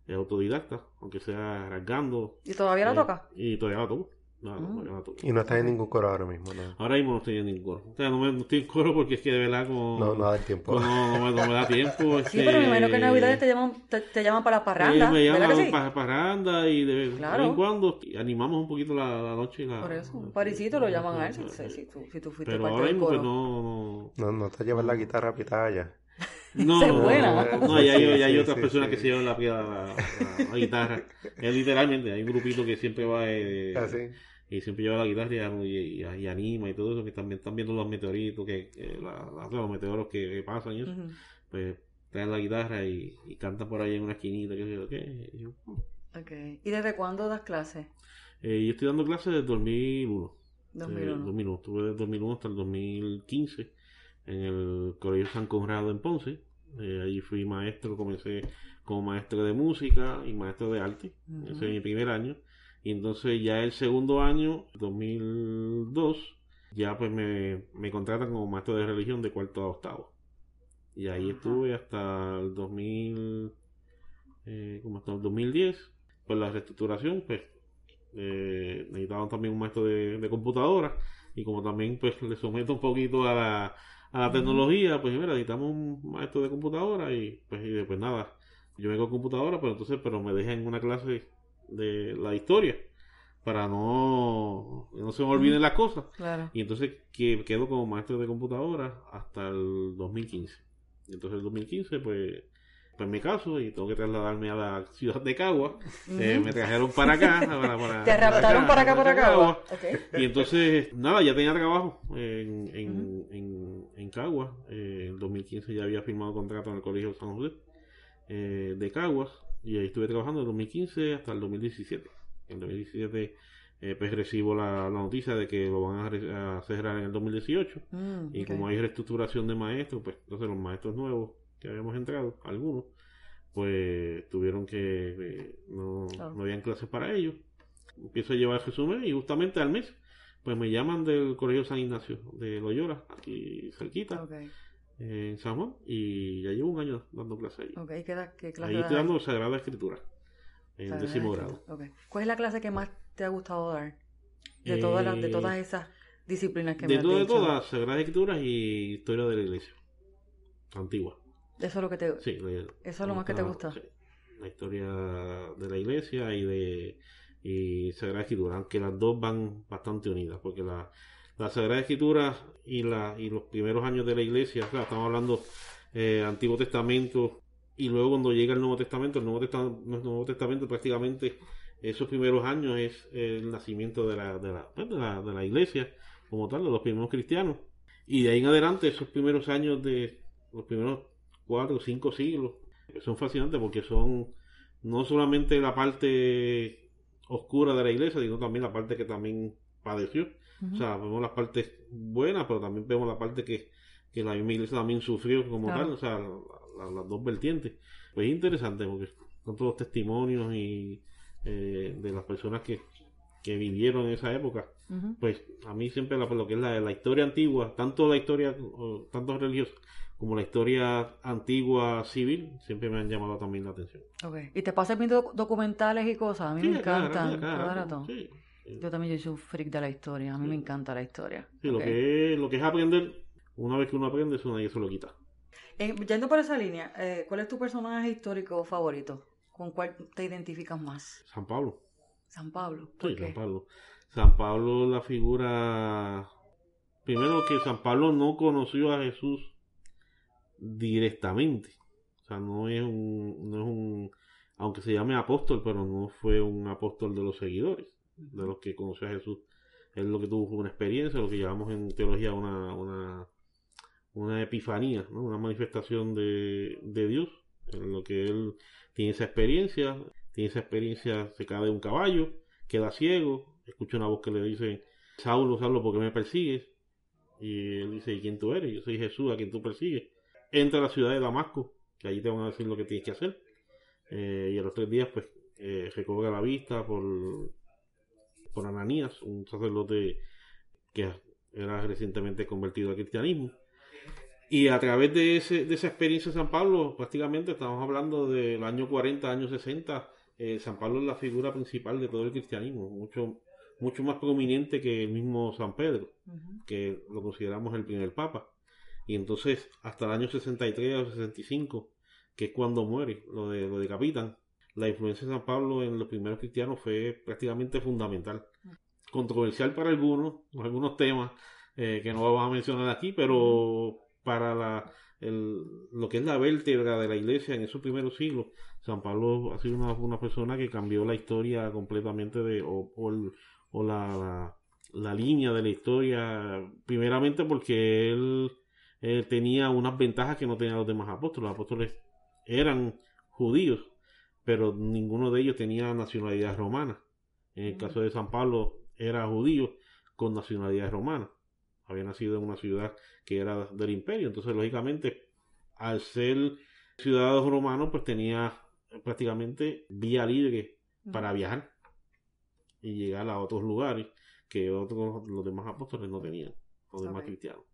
Es autodidacta, aunque sea rasgando. ¿Y todavía la eh, toca? Y todavía la toco. Mm. Y no estás en ningún coro ahora mismo, ¿no? Ahora mismo no estoy en ningún coro. O sea, no, me, estoy en coro porque es que de verdad como... No, no da tiempo. no, no, me, da tiempo. sí, pero me imagino que en Navidad te llaman, te, llaman para la parranda. Sí, me llaman para parranda y de, vez en cuando animamos un poquito la, la noche. Y la, Por eso, un parisito lo llaman a él, si, si, tú, si tú fuiste Pero ahora mismo no... No, no te llevas la guitarra a pitaya. No, es buena. no, y hay, hay otras personas que se llevan la, la, la, guitarra. Es literalmente, hay un grupito que siempre va... Eh, ¿Ah, sí? Y siempre lleva la guitarra y, y, anima y todo eso, que también están viendo los meteoritos, que, los meteoros que, pasan y eso, pues traen la guitarra y, cantan por ahí en una esquinita, que sé ¿qué? Y, oh". ¿Y desde cuándo das clases? Eh, yo estoy dando clases desde 2001. 2001. 2001. Estuve desde 2001 hasta el 2015 en el Colegio San Conrado en Ponce. Eh, allí fui maestro, comencé como maestro de música y maestro de arte. Ese es mi primer año. Y entonces ya el segundo año, 2002, ya pues me, me contratan como maestro de religión de cuarto a octavo. Y ahí estuve hasta el 2000, eh, como hasta el 2010. Pues la reestructuración, pues eh, necesitaban también un maestro de, computadora. Y como también pues le someto un poquito a la, a la tecnología, pues mira, necesitamos un maestro de computadora y pues y después nada. Yo vengo con computadora, pero entonces, pero me dejan una clase de la historia para no, no se me olviden las cosas. Y entonces que, quedo como maestro de computadora hasta el 2015. Y entonces el 2015 pues pues me caso y tengo que trasladarme a la ciudad de Cagua. Eh, me trajeron para acá. Para, Te raptaron para acá, para Cagua. Y entonces, nada, ya tenía trabajo en, en, en, en Cagua. Eh, en 2015 ya había firmado contrato en el Colegio San José eh, de Caguas. Y ahí estuve trabajando del 2015 hasta el 2017. En 2017 eh, pues recibo la, noticia de que lo van a, cerrar en el 2018. Mm, y como hay reestructuración de maestros, pues entonces los maestros nuevos que habíamos entrado, algunos, pues tuvieron que, eh, no, no, habían clases para ellos. Empiezo a llevar el resumen y justamente al mes, pues me llaman del Colegio San Ignacio de Loyola, aquí cerquita en San Juan y ya llevo un año dando clase ahí. Okay, ¿qué, qué clase ahí estoy dando Sagrada Escritura en décimo grado. Okay. ¿Cuál es la clase que más te ha gustado dar? De, todas, las, de todas eh, esas disciplinas que de me has dicho. De todas, Sagrada Escritura y Historia de la Iglesia. Antigua. Eso es lo que te sí, Eso es lo más que te gusta. Sí. La historia de la iglesia y de y Sagrada Escritura, aunque las dos van bastante unidas, porque la, la Sagrada Escritura y, la, y los primeros años de la iglesia, o estamos hablando eh, Antiguo Testamento, y luego cuando llega el Nuevo Testamento, el Nuevo Testamento, el Nuevo Testamento prácticamente esos primeros años es el nacimiento de la, de la, pues, de la, de la iglesia como tal, de los primeros cristianos. Y de ahí en adelante, esos primeros años de los primeros cuatro o cinco siglos, son fascinantes porque son no solamente la parte oscura de la iglesia, sino también la parte que también padeció. O sea, vemos las partes buenas, pero también vemos la parte que, que la misma iglesia también sufrió como tal, o sea, las dos vertientes. Pues es interesante porque son todos testimonios y eh, de las personas que, que vivieron en esa época. Pues a mí siempre la, lo que es la, la historia antigua, tanto la historia, tanto religiosa como la historia antigua civil, siempre me han llamado también la atención. Okay. ¿Y te pasas viendo documentales y cosas? A mí me encantan. Yo también soy un freak de la historia, a mí me encanta la historia. Sí, lo, que es, lo que es aprender, una vez que uno aprende, eso nadie se lo quita. Eh, yendo por esa línea, eh, ¿cuál es tu personaje histórico favorito? ¿Con cuál te identificas más? San Pablo. San Pablo. sí, San Pablo. San Pablo, la figura. Primero que San Pablo no conoció a Jesús directamente. O sea, no es un, no es un, aunque se llame apóstol, pero no fue un apóstol de los seguidores, de los que conoció a Jesús. Él lo que tuvo una experiencia, lo que llamamos en teología una, una, una epifanía, una manifestación de, de Dios, en lo que él tiene esa experiencia, tiene esa experiencia, se cae de un caballo, queda ciego, escucha una voz que le dice, Saulo, Saulo, ¿por qué me persigues? Y él dice, ¿y quién tú eres? Yo soy Jesús, a quien tú persigues entra a la ciudad de Damasco, que allí te van a decir lo que tienes que hacer. Eh, y a los tres días, pues, eh, recobra la vista por, por Ananías, un sacerdote que era recientemente convertido al cristianismo. Y a través de, ese, de esa experiencia de San Pablo, prácticamente estamos hablando del año 40, año 60, eh, San Pablo es la figura principal de todo el cristianismo, mucho, mucho más prominente que el mismo San Pedro, que lo consideramos el primer papa. Y entonces, hasta el año 63 o 65, que es cuando muere, lo, de, lo decapitan, la influencia de San Pablo en los primeros cristianos fue prácticamente fundamental. Controversial para algunos, algunos temas eh, que no vamos a mencionar aquí, pero para la, el, lo que es la vértebra de la iglesia en esos primeros siglos, San Pablo ha sido una, persona que cambió la historia completamente de, o, o, la, la, línea de la historia, primeramente porque él tenía unas ventajas que no tenían los demás apóstoles. Los apóstoles eran judíos, pero ninguno de ellos tenía nacionalidad romana. En el caso de San Pablo era judío con nacionalidad romana. Había nacido en una ciudad que era del imperio. Entonces, lógicamente, al ser ciudadano romano, pues tenía prácticamente vía libre para viajar y llegar a otros lugares que otros los demás apóstoles no tenían, los demás cristianos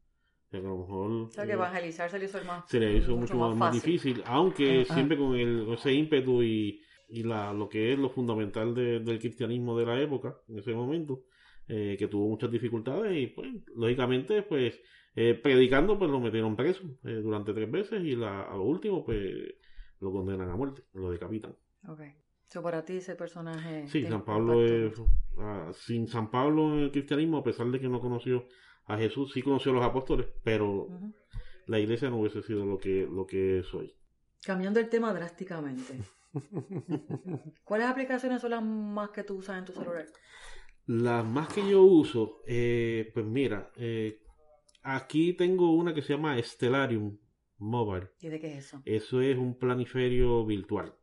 a lo mejor. que evangelizar se le hizo, más, se le hizo mucho, más, difícil, aunque siempre con el, ese ímpetu y, y la, lo que es lo fundamental del cristianismo de la época, en ese momento, eh, que tuvo muchas dificultades y, pues, lógicamente, pues, eh, predicando, pues lo metieron preso eh, durante tres veces y la, a lo último, pues, lo condenan a muerte, lo decapitan. Ok. So, para ti ese personaje. Sí, San Pablo es. Ah, sin San Pablo en el cristianismo, a pesar de que no conoció a Jesús, sí conoció a los apóstoles, pero la iglesia no hubiese sido lo que, lo que es hoy. Cambiando el tema drásticamente. ¿Cuáles aplicaciones son las más que tú usas en tu celular? Las más que yo uso, eh, pues mira, eh, aquí tengo una que se llama Stellarium Mobile. ¿Y de qué es eso? Eso es un planiferio virtual.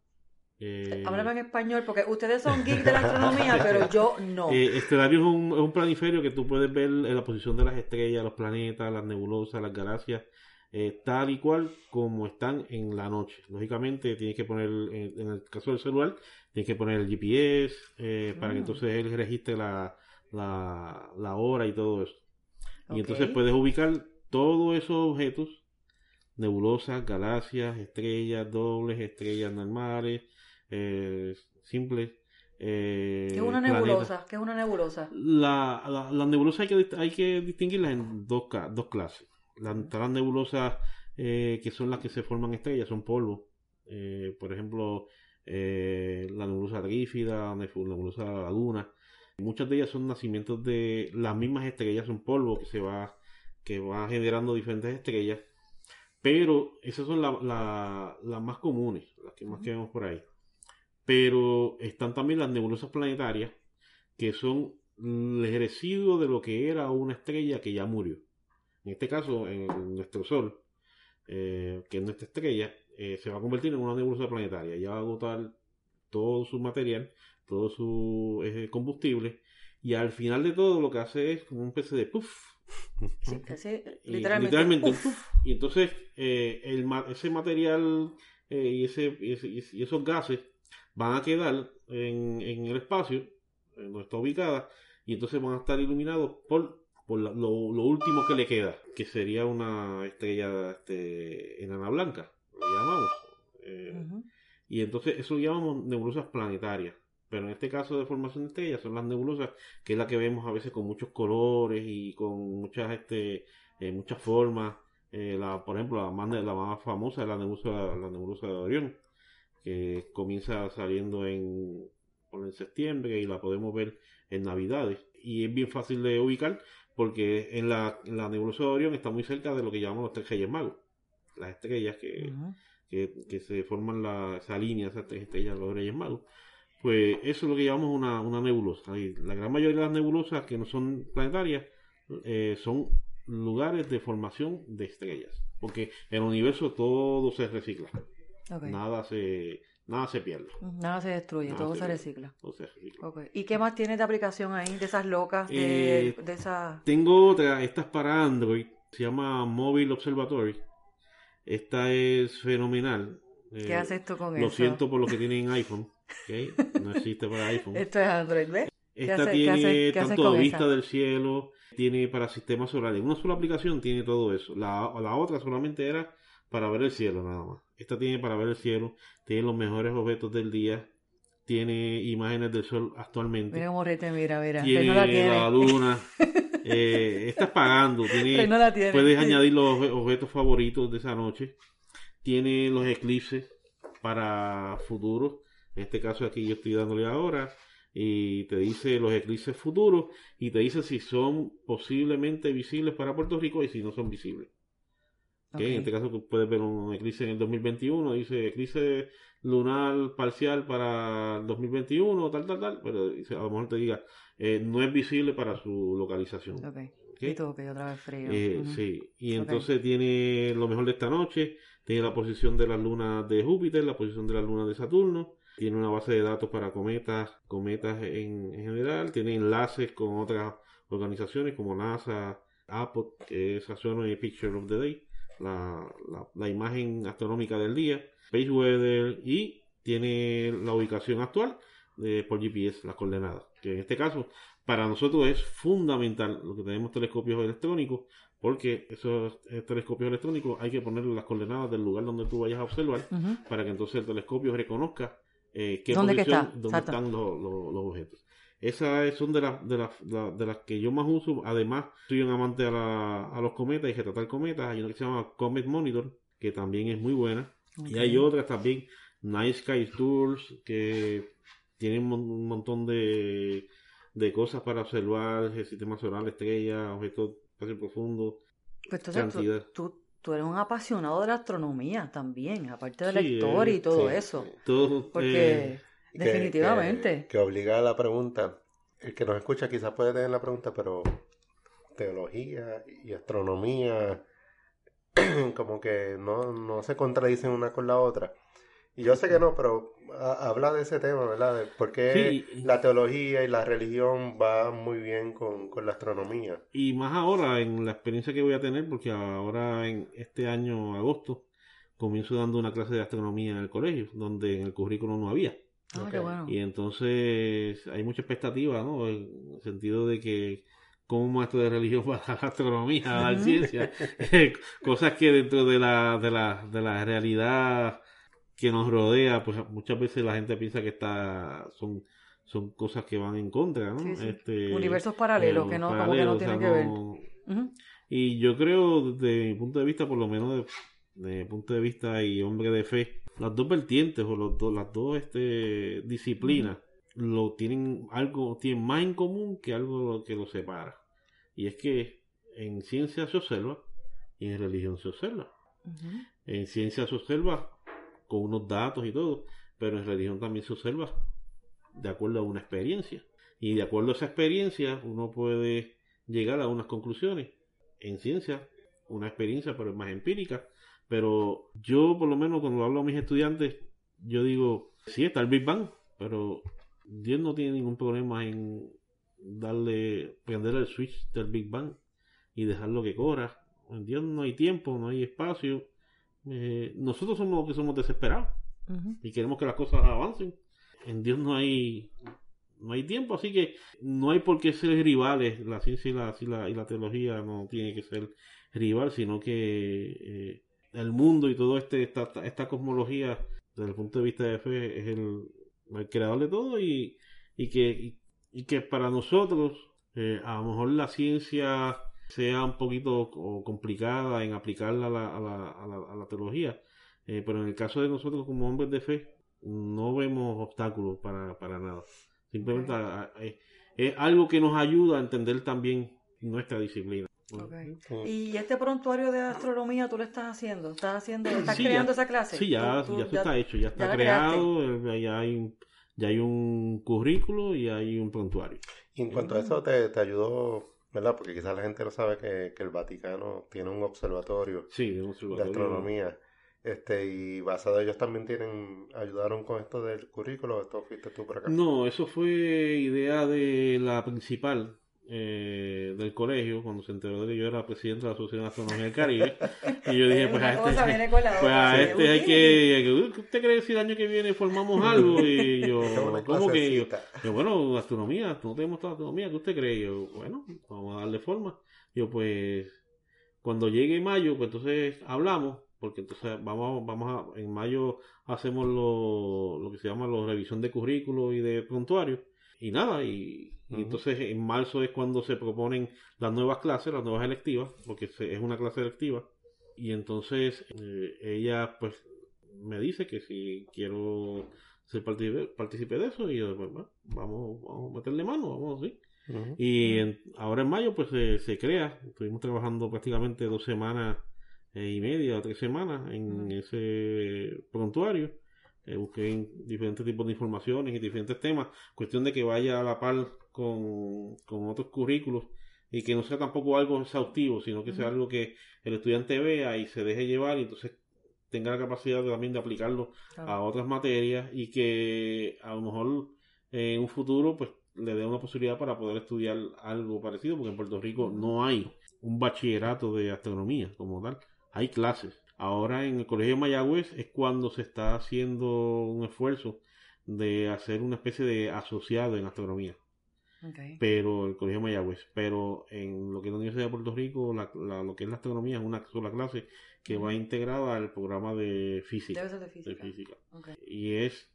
Eh, en español porque ustedes son geeks de la astronomía, pero yo no. Eh, Estelario es un, es un, planiferio que tú puedes ver en la posición de las estrellas, los planetas, las nebulosas, las galaxias, eh, tal y cual como están en la noche. Lógicamente tienes que poner, en, el caso del celular, tienes que poner el GPS eh, para que mm. entonces él registre la, la, la hora y todo eso. Y entonces puedes ubicar todos esos objetos, nebulosas, galaxias, estrellas dobles, estrellas normales, eh, simples. Eh, ¿Qué es una nebulosa? ¿Qué es una nebulosa? La, la, nebulosa hay que, hay que distinguirlas en dos, dos clases. las nebulosas eh, que son las que se forman estrellas, son polvos. Eh, por ejemplo, la nebulosa trífida, la nebulosa laguna. Muchas de ellas son nacimientos de las mismas estrellas, son polvo que se va, que va generando diferentes estrellas. Pero esas son las más comunes, las que más que vemos por ahí. Pero están también las nebulosas planetarias, que son el residuo de lo que era una estrella que ya murió. En este caso, en nuestro Sol, eh, que es nuestra estrella, eh, se va a convertir en una nebulosa planetaria. Ya va a agotar todo su material, todo su eh, combustible, y al final de todo lo que hace es como un pez de puff. literalmente. Y entonces el, ese material y, ese, y, esos gases van a quedar en, en el espacio donde está ubicada y entonces van a estar iluminados por, por lo, último que le queda, que sería una estrella este, enana blanca, lo llamamos. Eh, y entonces eso lo llamamos nebulosas planetarias. Pero en este caso de formación de estrellas son las nebulosas, que es la que vemos a veces con muchos colores y con muchas, este, eh, muchas formas. Eh, la, por ejemplo, la más, la más famosa es la nebulosa, la nebulosa de Orión, que comienza saliendo en, en septiembre y la podemos ver en Navidades. Y es bien fácil de ubicar porque en la, nebulosa de Orión está muy cerca de lo que llamamos los tres reyes magos. Las estrellas que, que, se forman la, esa línea, esas tres estrellas de los reyes magos. Pues eso es lo que llamamos una, una nebulosa. Y la gran mayoría de las nebulosas que no son planetarias eh, son lugares de formación de estrellas. Porque en el universo todo se recicla. Nada se Nada se pierde. Nada se destruye, todo se, recicla. ¿Y qué más tienes de aplicación ahí, de esas locas, de, eh, esa... Tengo otra, esta es para Android, se llama Mobile Observatory. Esta es fenomenal. ¿Qué hace esto con eso? Lo siento por lo que tienen iPhone, no existe para iPhone. Esto es Android, ¿ves? Esta tiene tanto vista del cielo, tiene para sistemas solares. Una sola aplicación tiene todo eso. La, la otra solamente era para ver el cielo nada más. Esta tiene para ver el cielo, tiene los mejores objetos del día, tiene imágenes del sol actualmente. Mira morrete, mira, mira. Tiene, la, luna. eh, estás pagando. Tiene, Puedes añadir los objetos favoritos de esa noche. Tiene los eclipses para futuros. En este caso aquí yo estoy dándole ahora. Y te dice los eclipses futuros. Y te dice si son posiblemente visibles para Puerto Rico y si no son visibles. En este caso tú puedes ver un eclipse en el 2021, dice eclipse lunar parcial para el 2021, tal, tal, tal, pero a lo mejor te diga, eh, no es visible para su localización. Ok. Y todo que otra vez frío. Eh, sí, y entonces tiene lo mejor de esta noche, tiene la posición de las lunas de Júpiter, la posición de las lunas de Saturno, tiene una base de datos para cometas, cometas en, en general, tiene enlaces con otras organizaciones como NASA, Apple, que es Astronomy Picture of the Day la, la, imagen astronómica del día, Space Weather y tiene la ubicación actual de, por GPS, las coordenadas. Que en este caso, para nosotros es fundamental lo que tenemos telescopios electrónicos, porque esos eh, telescopios electrónicos hay que ponerle las coordenadas del lugar donde tú vayas a observar para que entonces el telescopio reconozca eh, qué ¿Dónde posición, dónde están los, los objetos. Esas son de, las de, de, las que yo más uso. Además, soy un amante a, la, a los cometas y retratar cometas. Hay una que se llama Comet Monitor, que también es muy buena. Y hay otras también, Night Sky Tours, que tienen un montón de, de cosas para observar el sistema solar, estrellas, objetos espacio profundo. Pues tú, tú, eres un apasionado de la astronomía también, aparte de la historia y todo eso. Todo, Porque... Eh, Definitivamente. Que, obliga a la pregunta. El que nos escucha quizás puede tener la pregunta, pero teología y astronomía como que no, no se contradicen una con la otra. Y yo sé que no, pero habla de ese tema, ¿verdad? De por qué la teología y la religión va muy bien con, con, la astronomía. Y más ahora, en la experiencia que voy a tener, porque ahora en este año, agosto, comienzo dando una clase de astronomía en el colegio, donde en el currículum no había. Ah, y entonces hay mucha expectativa, ¿no? En el sentido de que como maestro de religión va a dar astronomía, a dar ciencia, cosas que dentro de la, de, la, de la realidad que nos rodea, pues muchas veces la gente piensa que está, son, son cosas que van en contra, ¿no? Este, Universos paralelos, que no, como que no tienen que ver. Y yo creo, desde mi punto de vista, por lo menos de, mi punto de vista y hombre de fe, las dos vertientes o los las dos este, disciplinas lo tienen algo tienen más en común que algo que los separa y es que en ciencia se observa y en religión se observa en ciencia se observa con unos datos y todo pero en religión también se observa de acuerdo a una experiencia. Y de acuerdo a esa experiencia, uno puede llegar a unas conclusiones. En ciencia, una experiencia, pero es más empírica. Pero yo, por lo menos, cuando hablo a mis estudiantes, yo digo, sí, está el Big Bang, pero Dios no tiene ningún problema en darle, prender el switch del Big Bang y dejarlo que corra. En Dios no hay tiempo, no hay espacio. Eh, nosotros somos los que somos desesperados y queremos que las cosas avancen. En Dios no hay no hay tiempo, así que no hay por qué ser rivales. La ciencia y la, y la, teología no tiene que ser rival, sino que eh, el mundo y todo este esta, esta cosmología desde el punto de vista de fe es el, el creador de todo y, y que y, que para nosotros eh, a lo mejor la ciencia sea un poquito complicada en aplicarla a la, a la, a la, teología, eh, pero en el caso de nosotros como hombres de fe no vemos obstáculos para, para nada. Simplemente es algo que nos ayuda a entender también nuestra disciplina. ¿Y este prontuario de astronomía tú lo estás haciendo? ¿Estás haciendo, estás creando esa clase? Sí, ya, ya, está hecho, ya está creado, eh, ya hay, ya hay un currículo y hay un prontuario. Y en cuanto a eso, te, te ayudó, ¿verdad? Porque quizás la gente no sabe que, que el Vaticano tiene un observatorio, sí, un observatorio de astronomía. Este, y basado ellos también tienen, ayudaron con esto del currículo, esto fuiste tú por acá. No, eso fue idea de la principal, eh, del colegio cuando se enteró de que yo era presidente de la Asociación de Astronomía del Caribe. y yo dije, pues a este, pues a este hay que, ¿qué usted cree si el año que viene formamos algo? Y yo, ¿cómo que? Yo, bueno, astronomía, no tenemos toda astronomía, ¿qué usted cree? Y yo, bueno, vamos a darle forma. Yo, pues, cuando llegue mayo, pues entonces hablamos, porque entonces vamos, vamos a, en mayo hacemos lo, lo que se llama la revisión de currículo y de prontuario. Y nada, y y entonces en marzo es cuando se proponen las nuevas clases, las nuevas electivas, porque es una clase electiva. Y entonces eh, ella pues me dice que si quiero ser partícipe, de eso, y yo, pues, bueno, vamos, vamos a meterle mano, vamos así. Y ahora en mayo pues se crea, estuvimos trabajando prácticamente dos semanas eh, y media, tres semanas en ese prontuario eh, busqué diferentes tipos de informaciones y diferentes temas. Cuestión de que vaya a la par con, otros currículos y que no sea tampoco algo exhaustivo, sino que sea algo que el estudiante vea y se deje llevar y entonces tenga la capacidad también de aplicarlo a otras materias y que a lo mejor en un futuro pues le dé una posibilidad para poder estudiar algo parecido, porque en Puerto Rico no hay un bachillerato de astronomía como tal, hay clases Ahora en el Colegio de Mayagüez es cuando se está haciendo un esfuerzo de hacer una especie de asociado en astronomía. Pero el Colegio de Mayagüez. Pero en lo que es la Universidad de Puerto Rico, lo que es la astronomía es una sola clase que va integrada al programa de física. de física. Y es,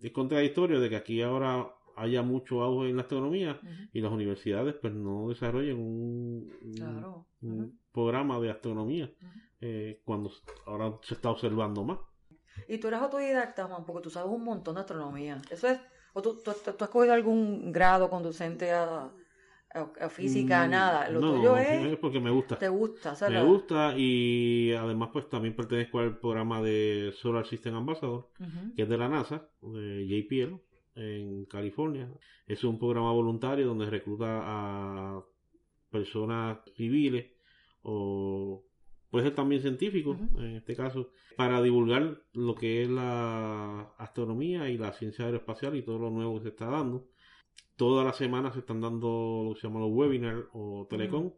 es contradictorio de que aquí ahora haya mucho auge en la astronomía y las universidades pues no desarrollen un, un, programa de astronomía eh, cuando ahora se está observando más. Y tú eres autodidacta, Juan, porque tú sabes un montón de astronomía. Eso es, o tú, tú, has cogido algún grado conducente a, a, física, mm, nada. Lo tuyo es, porque me gusta. Te gusta, Me gusta y además pues también pertenezco al programa de Solar System Ambassador, que es de la NASA, de JPL, en California. Es un programa voluntario donde recluta a personas civiles o puede ser también científico, en este caso, para divulgar lo que es la astronomía y la ciencia aeroespacial y todo lo nuevo que se está dando. Todas las semanas se están dando lo que se llama los webinars o telecom.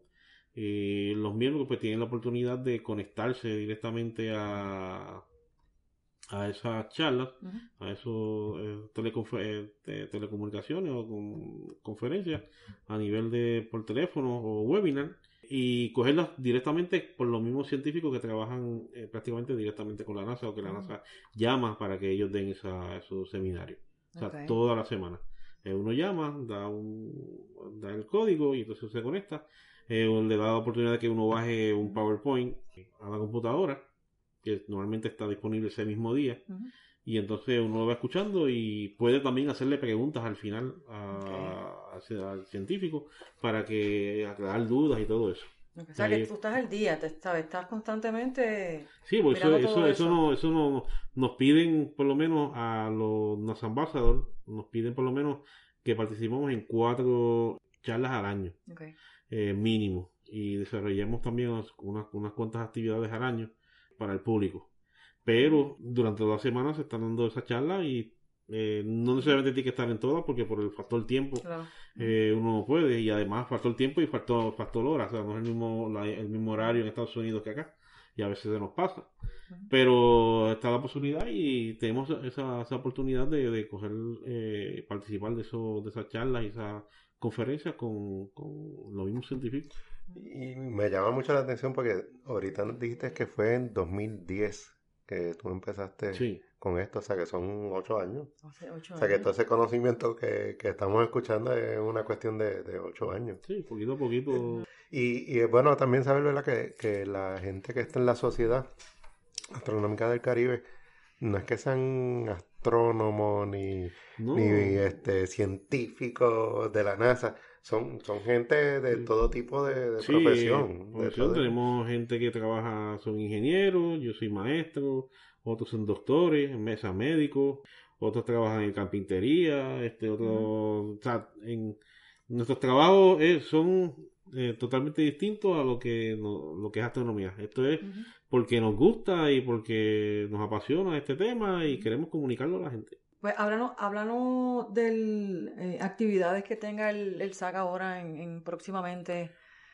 y los miembros pues tienen la oportunidad de conectarse directamente a, a esas charlas, a esos eh, eh, telecomunicaciones o conferencias a nivel de por teléfono o webinar y cogerlas directamente por los mismos científicos que trabajan eh, prácticamente directamente con la NASA o que la NASA llama para que ellos den esa, esos seminarios. O sea, toda la semana. Eh, uno llama, da, un, da el código y entonces se conecta. Eh, le da la oportunidad de que uno baje un PowerPoint a la computadora, que normalmente está disponible ese mismo día. Y entonces uno lo va escuchando y puede también hacerle preguntas al final a, al científico para que aclarar dudas y todo eso. O sea, que tú estás al día, te estás, estás constantemente. Sí, pues eso, eso, eso, no, eso no, nos piden, por lo menos, a los Ambassador, nos piden por lo menos que participemos en cuatro charlas al año, eh, mínimo, y desarrollemos también unas, unas cuantas actividades al año para el público. Pero durante las semanas se están dando esas charlas y eh, no necesariamente tiene que estar en todas porque por el factor tiempo eh, uno no puede y además factor tiempo y factor, factor hora, o sea, no es el mismo, el mismo horario en Estados Unidos que acá y a veces se nos pasa. Pero está la posibilidad y tenemos esa, esa oportunidad de, de coger, eh, participar de, eso, de esas charlas y esas conferencias con, con los mismos científicos. Y me llama mucho la atención porque ahorita dijiste que fue en 2010 que tú empezaste con esto, o sea que son ocho años. o sea que todo ese conocimiento que, estamos escuchando es una cuestión de, ocho años. Sí, poquito a poquito. Y, y bueno, también saber ¿verdad? Que, que la gente que está en la sociedad astronómica del Caribe no es que sean astrónomos ni, ni este, científicos de la NASA, son, son gente de todo tipo de, profesión. Tenemos gente que trabaja, son ingenieros, yo soy maestro, otros son doctores, en mesa médicos, otros trabajan en carpintería, este, otros, o sea, en nuestros trabajos son eh, totalmente distintos a lo que, lo que es astronomía. Esto es porque nos gusta y porque nos apasiona este tema y queremos comunicarlo a la gente. Pues háblanos, háblanos de eh, actividades que tenga el, el SAC ahora en, próximamente.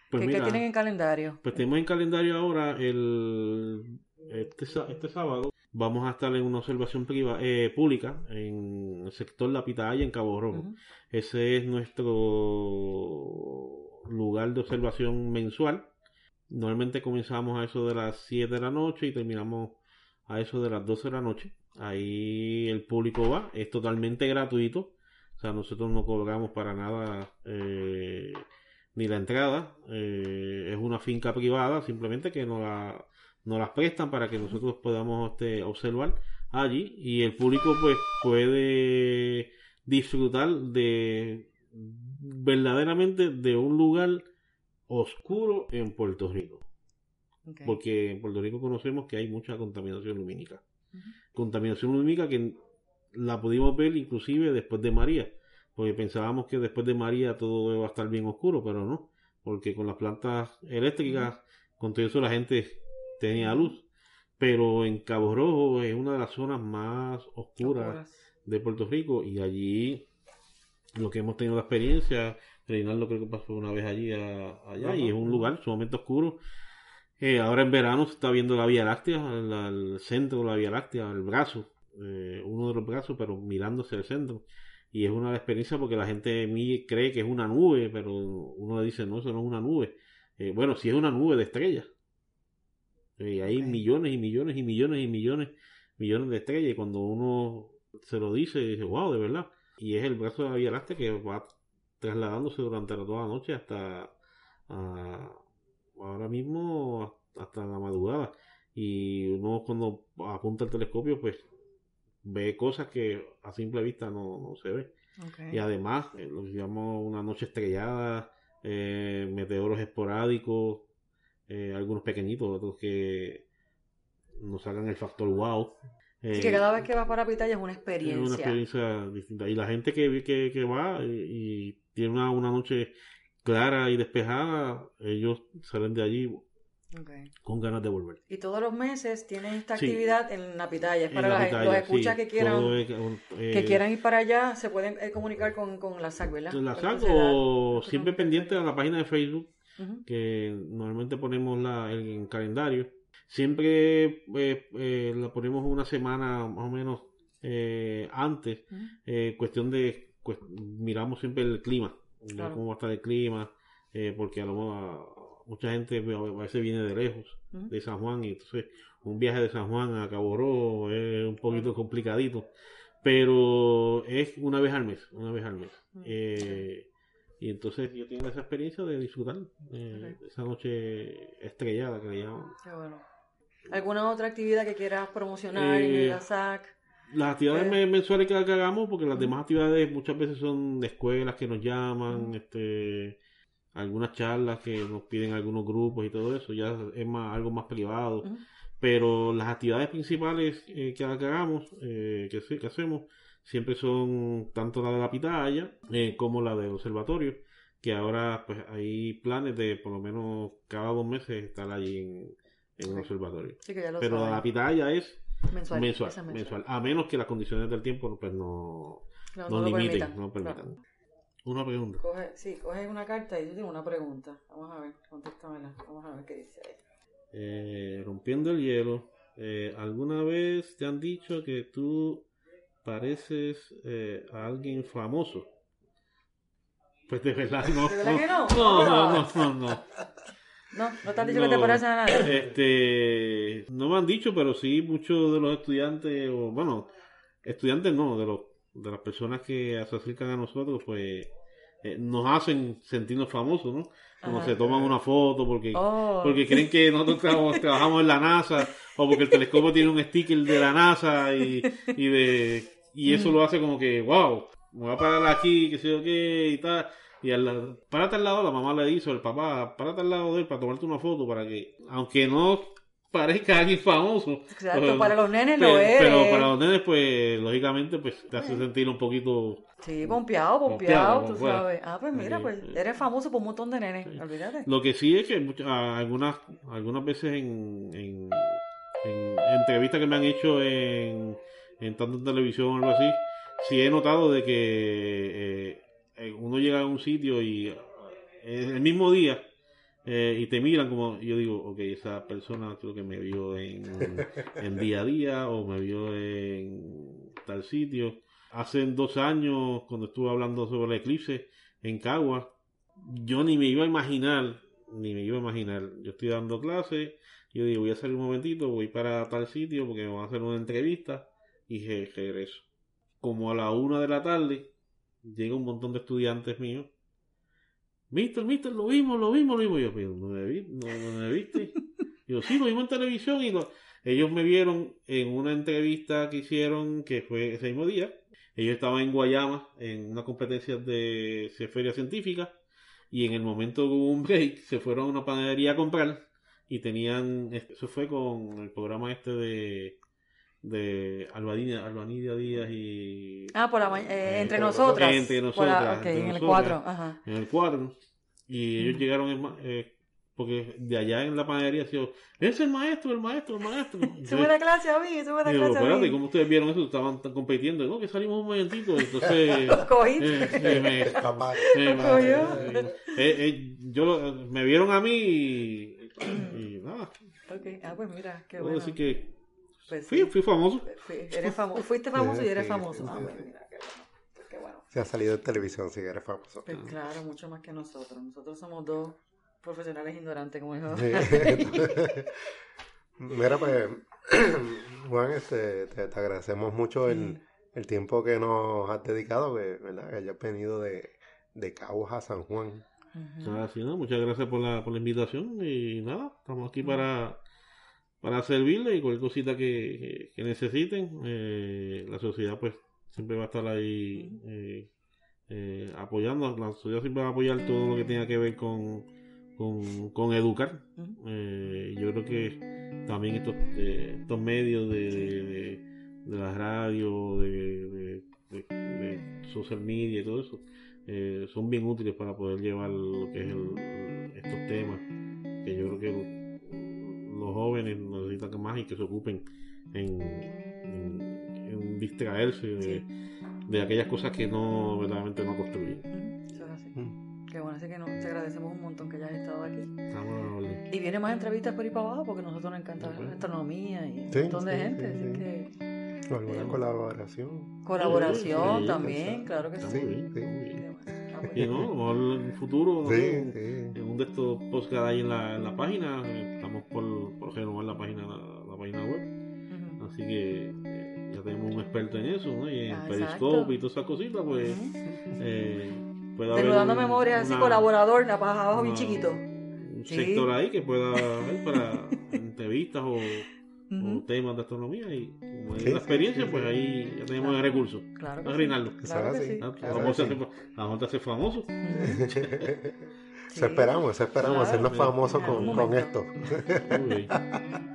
Pues ¿Qué, tienen en calendario? Pues tenemos en calendario ahora el este, este sábado vamos a estar en una observación eh, pública en el sector La Pitaya en Cabo Rojo. Ese es nuestro lugar de observación mensual. Normalmente comenzamos a eso de las 7 de la noche y terminamos a eso de las 12 de la noche. Ahí el público va, es totalmente gratuito. O sea, nosotros no cobramos para nada eh, ni la entrada. Eh, es una finca privada, simplemente que nos, la, nos las prestan para que nosotros podamos este, observar allí. Y el público pues puede disfrutar de verdaderamente de un lugar oscuro en Puerto Rico. Porque en Puerto Rico conocemos que hay mucha contaminación lumínica contaminación lumínica que la pudimos ver inclusive después de María, porque pensábamos que después de María todo iba a estar bien oscuro, pero no, porque con las plantas eléctricas, con todo eso la gente tenía luz, pero en Cabo Rojo es una de las zonas más oscuras de Puerto Rico y allí lo que hemos tenido la experiencia, Reinaldo creo que pasó una vez allí allá y es un lugar sumamente oscuro eh, ahora en verano se está viendo la Vía Láctea, el, centro de la Vía Láctea, el brazo, eh, uno de los brazos, pero mirándose el centro. Y es una experiencia porque la gente cree que es una nube, pero uno le dice, no, eso no es una nube. Eh, bueno, si es una nube de estrellas. hay millones y millones y millones y millones, millones de estrellas. Y cuando uno se lo dice, dice, wow, de verdad. Y es el brazo de la Vía Láctea que va trasladándose durante toda la noche hasta ahora mismo hasta la madrugada. Y uno cuando apunta el telescopio, pues ve cosas que a simple vista no, se ve. Y además, eh, lo que llamamos una noche estrellada, eh, meteoros esporádicos, eh, algunos pequeñitos, otros que nos hagan el factor wow. que cada vez que va para Pitaya es una experiencia. Es una experiencia distinta. Y la gente que, que, que va y, tiene una, una noche clara y despejada, ellos salen de allí con ganas de volver. Y todos los meses tienen esta actividad en la pitaya. Es para la los escuchas que quieran que eh, quieran ir para allá, se pueden eh, comunicar con, con, la SAC, ¿verdad? La SAC o siempre pendiente a la página de Facebook, que normalmente ponemos la, el, calendario. Siempre eh, la ponemos una semana más o menos antes, cuestión de, pues, miramos siempre el clima cómo va a estar el clima, eh, porque a lo mejor mucha gente a veces viene de lejos, de San Juan, y entonces un viaje de San Juan a Cabo Rojo es un poquito complicadito, pero es una vez al mes, una vez al mes. Eh, y entonces yo tengo esa experiencia de disfrutar eh, esa noche estrellada que le llaman. ¿Alguna otra actividad que quieras promocionar en la SAC? Las actividades eh. mensuales que, hagamos, porque las demás actividades muchas veces son de escuelas que nos llaman, este algunas charlas que nos piden algunos grupos y todo eso, ya es más algo más privado. Pero las actividades principales eh, que, hagamos, eh, que, que, hacemos, siempre son tanto la de la pitaya eh, como la del observatorio, que ahora pues hay planes de por lo menos cada dos meses estar allí en, en un observatorio. Pero la pitaya es mensual, mensual, a menos que las condiciones del tiempo pues no, no, limiten, no permitan. Una pregunta. Coge, sí, coge una carta y yo tengo una pregunta. Vamos a ver, contéstamela. Vamos a ver qué dice ahí. Eh, rompiendo el hielo. Eh, ¿Alguna vez te han dicho que tú pareces eh, a alguien famoso? Pues de verdad no. ¿De verdad que no? No, no, no, no. no. No, no te han dicho que te pareces a nadie. Este, no me han dicho, pero sí muchos de los estudiantes, o bueno, estudiantes no, de los de las personas que se acercan a nosotros, pues eh, nos hacen sentirnos famosos, ¿no? Como se toman una foto porque, oh. porque creen que nosotros trabajamos, en la NASA o porque el telescopio tiene un sticker de la NASA y, y de y eso lo hace como que, wow, me voy a parar aquí, que sé yo qué y tal. Y al, párate al lado, la mamá le dice, el papá, párate al lado de él para tomarte una foto para que, aunque no parezca alguien famoso. Exacto, pues, para los nenes lo es. Pero para los nenes, pues, lógicamente, pues, te hace sentir un poquito... Sí, pompeado, pompeado, tú sabes. Ah, pues mira, pues, eres famoso por un montón de nenes, olvídate. Lo que sí es que algunas, algunas veces en, en, en, entrevistas que me han hecho en, en tanto en televisión o algo así, sí he notado de que eh, uno llega a un sitio y eh, el mismo día eh, y te miran como, yo digo, ok, esa persona creo que me vio en, en día a día o me vio en tal sitio. Hace dos años, cuando estuve hablando sobre el eclipse en Cagua, yo ni me iba a imaginar, ni me iba a imaginar, yo estoy dando clase, yo digo, voy a salir un momentito, voy para tal sitio porque me van a hacer una entrevista y regreso. Como a la una de la tarde, llega un montón de estudiantes míos Mister, mister, lo vimos, lo vimos, lo vimos. Yo, pero no me, vi, no, me viste. Yo, sí, lo vimos en televisión y ellos me vieron en una entrevista que hicieron, que fue ese mismo día. Ellos estaban en Guayama en una competencia de feria científica y en el momento que hubo un break se fueron a una panadería a comprar y tenían, eso fue con el programa este de de Albanidia, Albanidia Díaz y... Ah, por la eh, entre nosotras. Entre nosotras. en el 4. Ajá. En el 4. Y ellos llegaron, eh, porque de allá en la panadería decían, es el maestro, el maestro, el maestro. sube la clase a mí, sube la clase a mí. ¿cómo ustedes vieron eso? Estaban compitiendo, ¿no? Que salimos un momentito, entonces... Los cogiste. Eh, me, eh, yo, me vieron a mí y, y nada. Ok, ah, pues mira, qué bueno. decir que pues fui, fui famoso. eres famoso. Fuiste famoso y eres famoso. Ah, bueno, mira, qué bueno. Qué bueno. Se ha salido en televisión, si eres famoso. Pues claro, mucho más que nosotros. Nosotros somos dos profesionales ignorantes, como dijo. Mira, pues, Juan, este, te, agradecemos mucho el, el, tiempo que nos has dedicado, que, ¿verdad? que hayas venido de, de Cabos a San Juan. Uh ¿no? Muchas gracias por la, por la invitación y nada, estamos aquí para para servirle y cualquier cosita que, necesiten. Eh, la sociedad pues siempre va a estar ahí eh, eh, apoyando. La sociedad siempre va a apoyar todo lo que tenga que ver con, con, educar. yo creo que también estos, estos medios de, de, la radio, de, social media y todo eso, son bien útiles para poder llevar lo que es estos temas. Que yo creo que los jóvenes necesitan más y que se ocupen en, en, distraerse de, aquellas cosas que no verdaderamente no construyen. Eso es así. Qué bueno, así que nos, te agradecemos un montón que hayas estado aquí. y viene más entrevistas por ahí para abajo porque a nosotros nos encanta la astronomía y un montón de gente. así que, alguna colaboración. Colaboración también, claro que sí. Y no, en el futuro, en un de estos que hay en la, en la página, renovar la página, la, página web. Así que eh, ya tenemos un experto en eso, ¿no? Y en ah, Periscope y todas esas cositas, pues. Eh, puede haber memoria, así colaborador, la paja abajo bien chiquito. Un sector ahí que pueda haber para entrevistas o temas de astronomía y como es la experiencia, pues ahí ya tenemos el recurso. Claro. A Reinaldo. Claro que sí. Vamos a hacer famoso. Se esperamos, se esperamos hacernos famosos con, con esto.